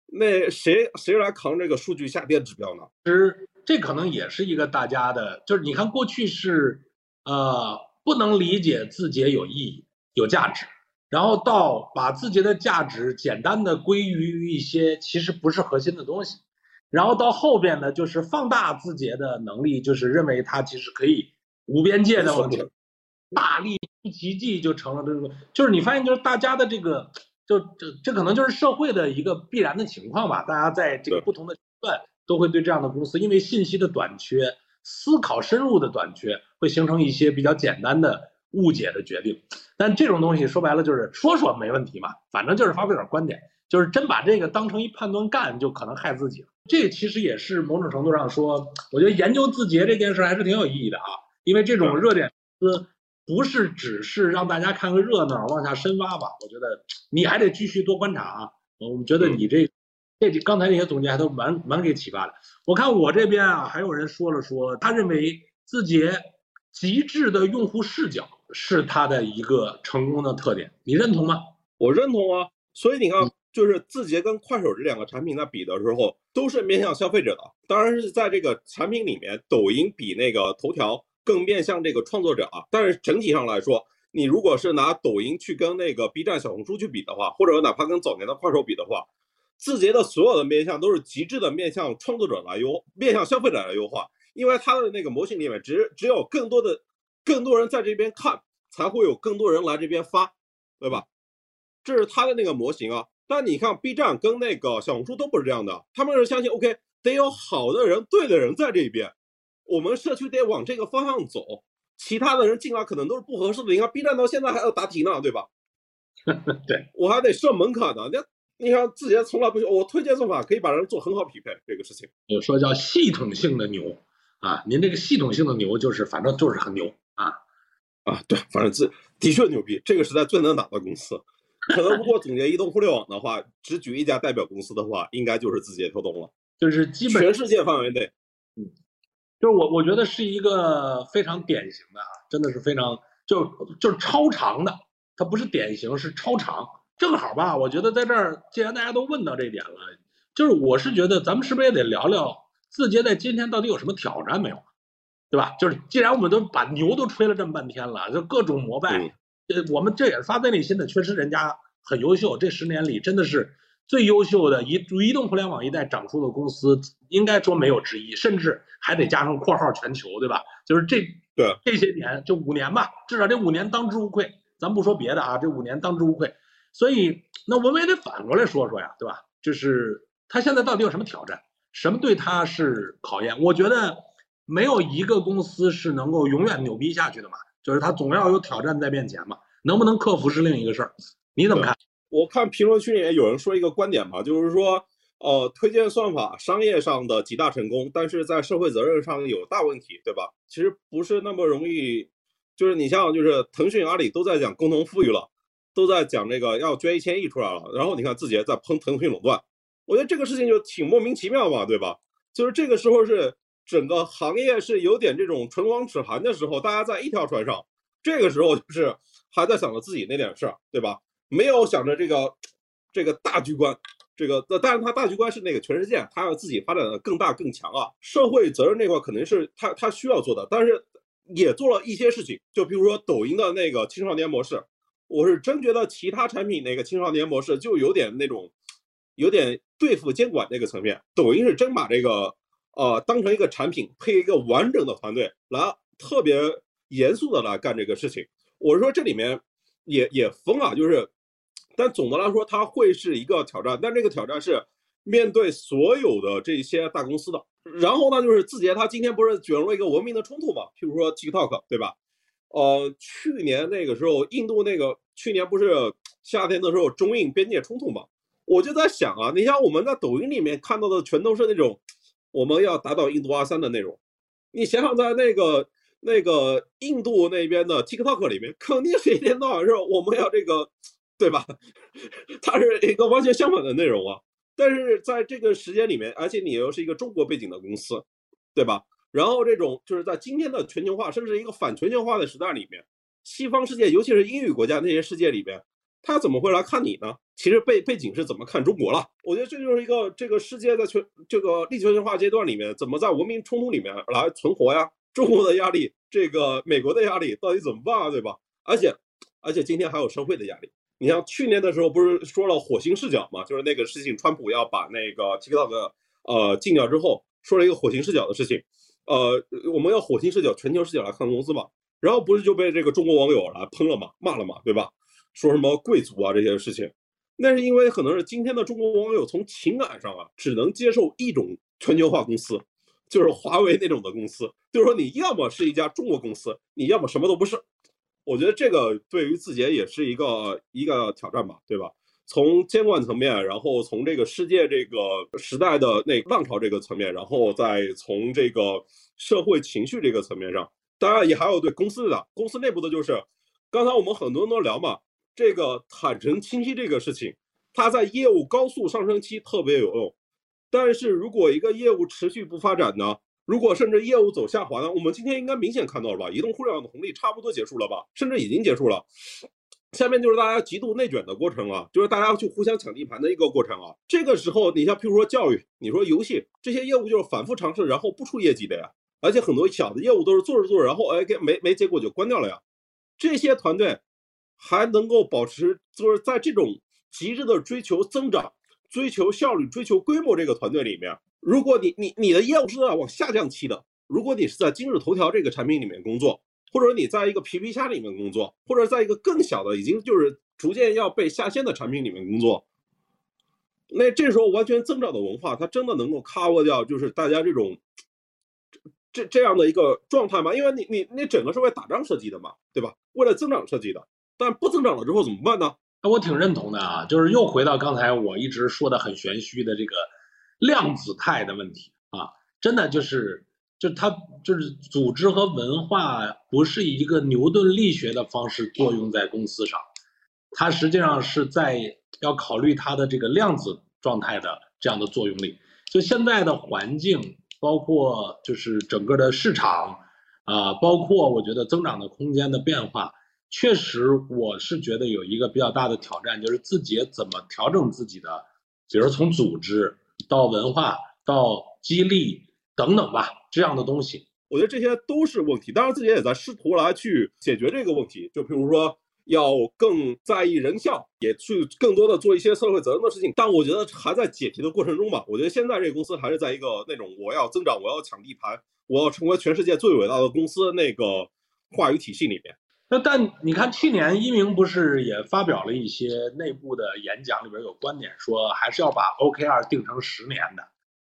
Speaker 2: 那谁谁来扛这个数据下跌指标呢？
Speaker 1: 其实这可能也是一个大家的，就是你看过去是呃不能理解字节有意义、有价值，然后到把字节的价值简单的归于一些其实不是核心的东西，然后到后边呢就是放大字节的能力，就是认为它其实可以无边界的往前。大力奇迹就成了这个，就是你发现，就是大家的这个，就这这可能就是社会的一个必然的情况吧。大家在这个不同的阶段都会对这样的公司，因为信息的短缺、思考深入的短缺，会形成一些比较简单的误解的决定。但这种东西说白了就是说说没问题嘛，反正就是发表点观点，就是真把这个当成一判断干，就可能害自己了。这其实也是某种程度上说，我觉得研究字节这件事还是挺有意义的啊，因为这种热点公司。不是只是让大家看个热闹，往下深挖吧？我觉得你还得继续多观察啊。我们觉得你这这刚才那些总结还都蛮蛮给启发的。我看我这边啊，还有人说了说，他认为字节极致的用户视角是他的一个成功的特点，你认同吗？
Speaker 2: 我认同啊。所以你看，就是字节跟快手这两个产品在比的时候，都是面向消费者的。当然是在这个产品里面，抖音比那个头条。更面向这个创作者啊，但是整体上来说，你如果是拿抖音去跟那个 B 站、小红书去比的话，或者哪怕跟早年的快手比的话，字节的所有的面向都是极致的面向创作者来优，面向消费者来优化，因为它的那个模型里面只只有更多的更多人在这边看，才会有更多人来这边发，对吧？这是它的那个模型啊。但你看 B 站跟那个小红书都不是这样的，他们是相信 OK 得有好的人、对的人在这边。我们社区得往这个方向走，其他的人进来可能都是不合适的。你看 B 站到现在还要答题呢，对吧？
Speaker 1: 对
Speaker 2: 我还得设门槛呢。那你看字节从来不我推荐算法可以把人做很好匹配这个事情。
Speaker 1: 有说叫系统性的牛啊，您这个系统性的牛就是反正就是很牛啊
Speaker 2: 啊，对，反正字的确牛逼，这个时代最能打的公司。可能如果总结移动互联网的话，只举一家代表公司的话，应该就是字节跳动了，
Speaker 1: 就是基本
Speaker 2: 全世界范围内，
Speaker 1: 嗯。就是我，我觉得是一个非常典型的啊，真的是非常就就是超长的，它不是典型，是超长。正好吧，我觉得在这儿，既然大家都问到这点了，就是我是觉得咱们是不是也得聊聊字节在今天到底有什么挑战没有？对吧？就是既然我们都把牛都吹了这么半天了，就各种膜拜，呃，我们这也是发自内心的，确实人家很优秀，这十年里真的是最优秀的移移动互联网一代长出的公司，应该说没有之一，甚至还得加上括号全球，对吧？就是这
Speaker 2: 对
Speaker 1: 这些年就五年吧，至少这五年当之无愧。咱不说别的啊，这五年当之无愧。所以那我们也得反过来说说呀，对吧？就是他现在到底有什么挑战？什么对他是考验？我觉得没有一个公司是能够永远牛逼下去的嘛，就是他总要有挑战在面前嘛。能不能克服是另一个事儿。你怎么看？
Speaker 2: 我看评论区里面有人说一个观点嘛，就是说，呃，推荐算法商业上的极大成功，但是在社会责任上有大问题，对吧？其实不是那么容易，就是你像就是腾讯、阿里都在讲共同富裕了。都在讲这个要捐一千亿出来了，然后你看字节在喷腾讯垄断，我觉得这个事情就挺莫名其妙嘛，对吧？就是这个时候是整个行业是有点这种唇亡齿寒的时候，大家在一条船上，这个时候就是还在想着自己那点事儿，对吧？没有想着这个这个大局观，这个那当然他大局观是那个全世界，他要自己发展的更大更强啊。社会责任那块肯定是他他需要做的，但是也做了一些事情，就比如说抖音的那个青少年模式。我是真觉得其他产品那个青少年模式就有点那种，有点对付监管那个层面。抖音是真把这个呃当成一个产品，配一个完整的团队来特别严肃的来干这个事情。我是说这里面也也疯啊，就是，但总的来说它会是一个挑战，但这个挑战是面对所有的这些大公司的。然后呢，就是字节它今天不是卷入了一个文明的冲突嘛？譬如说 TikTok，对吧？呃，去年那个时候，印度那个去年不是夏天的时候中印边界冲突嘛？我就在想啊，你像我们在抖音里面看到的全都是那种我们要打倒印度阿三的内容，你想想在那个那个印度那边的 TikTok 里面，肯定是一天到晚是我们要这个，对吧？它是一个完全相反的内容啊。但是在这个时间里面，而且你又是一个中国背景的公司，对吧？然后这种就是在今天的全球化，甚至一个反全球化的时代里面，西方世界，尤其是英语国家那些世界里边，他怎么会来看你呢？其实背背景是怎么看中国了？我觉得这就是一个这个世界在全这个地球化阶段里面，怎么在文明冲突里面来存活呀？中国的压力，这个美国的压力到底怎么办啊？对吧？而且而且今天还有社会的压力。你像去年的时候不是说了火星视角嘛？就是那个事情，川普要把那个 TikTok 呃禁掉之后，说了一个火星视角的事情。呃，我们要火星视角、全球视角来看公司嘛，然后不是就被这个中国网友来喷了嘛、骂了嘛，对吧？说什么贵族啊这些事情，那是因为可能是今天的中国网友从情感上啊，只能接受一种全球化公司，就是华为那种的公司，就是说你要么是一家中国公司，你要么什么都不是。我觉得这个对于字节也是一个一个挑战吧，对吧？从监管层面，然后从这个世界这个时代的那浪潮这个层面，然后再从这个社会情绪这个层面上，当然也还有对公司的公司内部的，就是刚才我们很多人都聊嘛，这个坦诚清晰这个事情，它在业务高速上升期特别有用，但是如果一个业务持续不发展呢，如果甚至业务走下滑呢，我们今天应该明显看到了吧，移动互联网的红利差不多结束了吧，甚至已经结束了。下面就是大家极度内卷的过程啊，就是大家去互相抢地盘的一个过程啊。这个时候，你像譬如说教育，你说游戏这些业务就是反复尝试，然后不出业绩的呀。而且很多小的业务都是做着做着，然后哎给，没没结果就关掉了呀。这些团队还能够保持，就是在这种极致的追求增长、追求效率、追求规模这个团队里面，如果你你你的业务是在往下降期的，如果你是在今日头条这个产品里面工作。或者你在一个皮皮虾里面工作，或者在一个更小的、已经就是逐渐要被下线的产品里面工作，那这时候完全增长的文化，它真的能够 cover 掉就是大家这种这这样的一个状态吗？因为你你你整个是为打仗设计的嘛，对吧？为了增长设计的，但不增长了之后怎么办呢？
Speaker 1: 那我挺认同的啊，就是又回到刚才我一直说的很玄虚的这个量子态的问题啊，真的就是。就它就是组织和文化不是以一个牛顿力学的方式作用在公司上，它实际上是在要考虑它的这个量子状态的这样的作用力。就现在的环境，包括就是整个的市场，啊，包括我觉得增长的空间的变化，确实我是觉得有一个比较大的挑战，就是字节怎么调整自己的，比如从组织到文化到激励。等等吧，这样的东西。
Speaker 2: 我觉得这些都是问题，当然自己也在试图来去解决这个问题。就比如说，要更在意人效，也去更多的做一些社会责任的事情。但我觉得还在解题的过程中吧。我觉得现在这个公司还是在一个那种我要增长，我要抢地盘，我要成为全世界最伟大的公司那个话语体系里面。
Speaker 1: 那但你看，去年一鸣不是也发表了一些内部的演讲，里边有观点说，还是要把 OKR 定成十年的，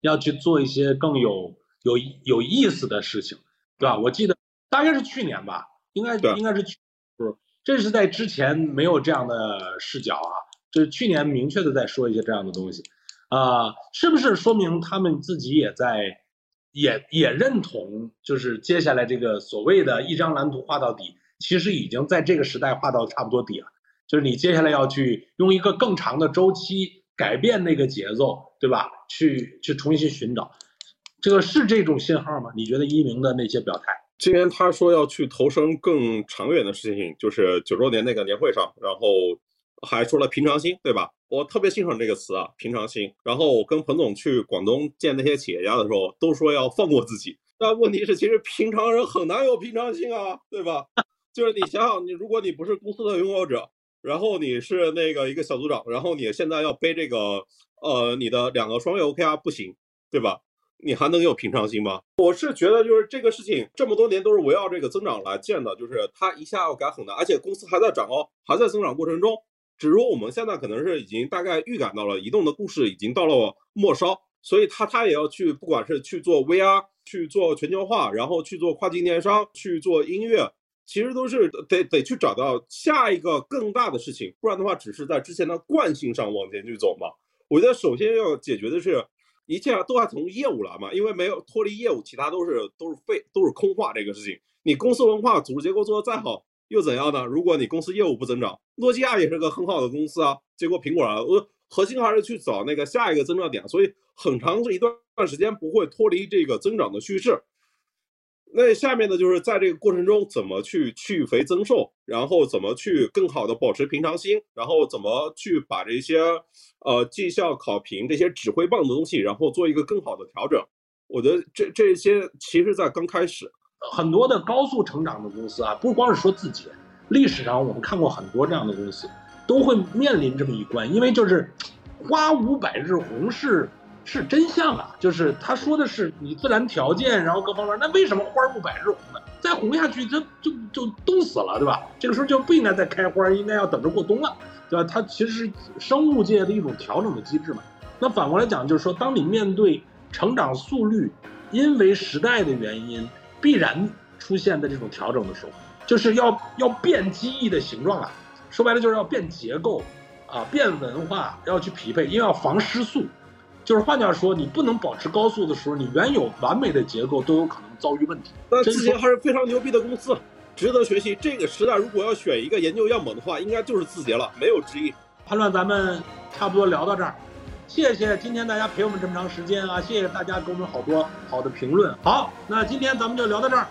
Speaker 1: 要去做一些更有。有有意思的事情，对吧？我记得大概是去年吧，应该应该是去，不是，这是在之前没有这样的视角啊，就是去年明确的在说一些这样的东西，啊，是不是说明他们自己也在，也也认同，就是接下来这个所谓的一张蓝图画到底，其实已经在这个时代画到差不多底了，就是你接下来要去用一个更长的周期改变那个节奏，对吧？去去重新寻找。这个是这种信号吗？你觉得一鸣的那些表态？
Speaker 2: 今天他说要去投身更长远的事情，就是九周年那个年会上，然后还说了平常心，对吧？我特别欣赏这个词啊，平常心。然后我跟彭总去广东见那些企业家的时候，都说要放过自己。但问题是，其实平常人很难有平常心啊，对吧？就是你想想，你如果你不是公司的拥有者，然后你是那个一个小组长，然后你现在要背这个呃你的两个双月 OKR 不行，对吧？你还能有平常心吗？我是觉得，就是这个事情这么多年都是围绕这个增长来建的，就是它一下要改很难，而且公司还在涨哦，还在增长过程中。只是说我们现在可能是已经大概预感到了移动的故事已经到了末梢，所以他他也要去，不管是去做 VR，去做全球化，然后去做跨境电商，去做音乐，其实都是得得去找到下一个更大的事情，不然的话只是在之前的惯性上往前去走嘛。我觉得首先要解决的是。一切都还从业务来嘛，因为没有脱离业务，其他都是都是废，都是空话。这个事情，你公司文化、组织结构做的再好，又怎样呢？如果你公司业务不增长，诺基亚也是个很好的公司啊。结果苹果啊，呃核心还是去找那个下一个增长点，所以很长这一段时间不会脱离这个增长的叙事。那下面呢，就是在这个过程中怎么去去肥增瘦，然后怎么去更好的保持平常心，然后怎么去把这些呃绩效考评这些指挥棒的东西，然后做一个更好的调整。我觉得这这些其实在刚开始，
Speaker 1: 很多的高速成长的公司啊，不光是说自己，历史上我们看过很多这样的公司，都会面临这么一关，因为就是花无百日红是。是真相啊，就是他说的是你自然条件，然后各方面，那为什么花不百日红呢？再红下去，它就就冻死了，对吧？这个时候就不应该再开花，应该要等着过冬了，对吧？它其实是生物界的一种调整的机制嘛。那反过来讲，就是说，当你面对成长速率因为时代的原因必然出现的这种调整的时候，就是要要变机翼的形状啊，说白了就是要变结构啊，变文化，要去匹配，因为要防失速。就是换句话说，你不能保持高速的时候，你原有完美的结构都有可能遭遇问题。
Speaker 2: 但字节还是非常牛逼的公司，值得学习。这个时代如果要选一个研究样本的话，应该就是字节了，没有之一。
Speaker 1: 判断咱们差不多聊到这儿，谢谢今天大家陪我们这么长时间啊！谢谢大家给我们好多好的评论。好，那今天咱们就聊到这儿。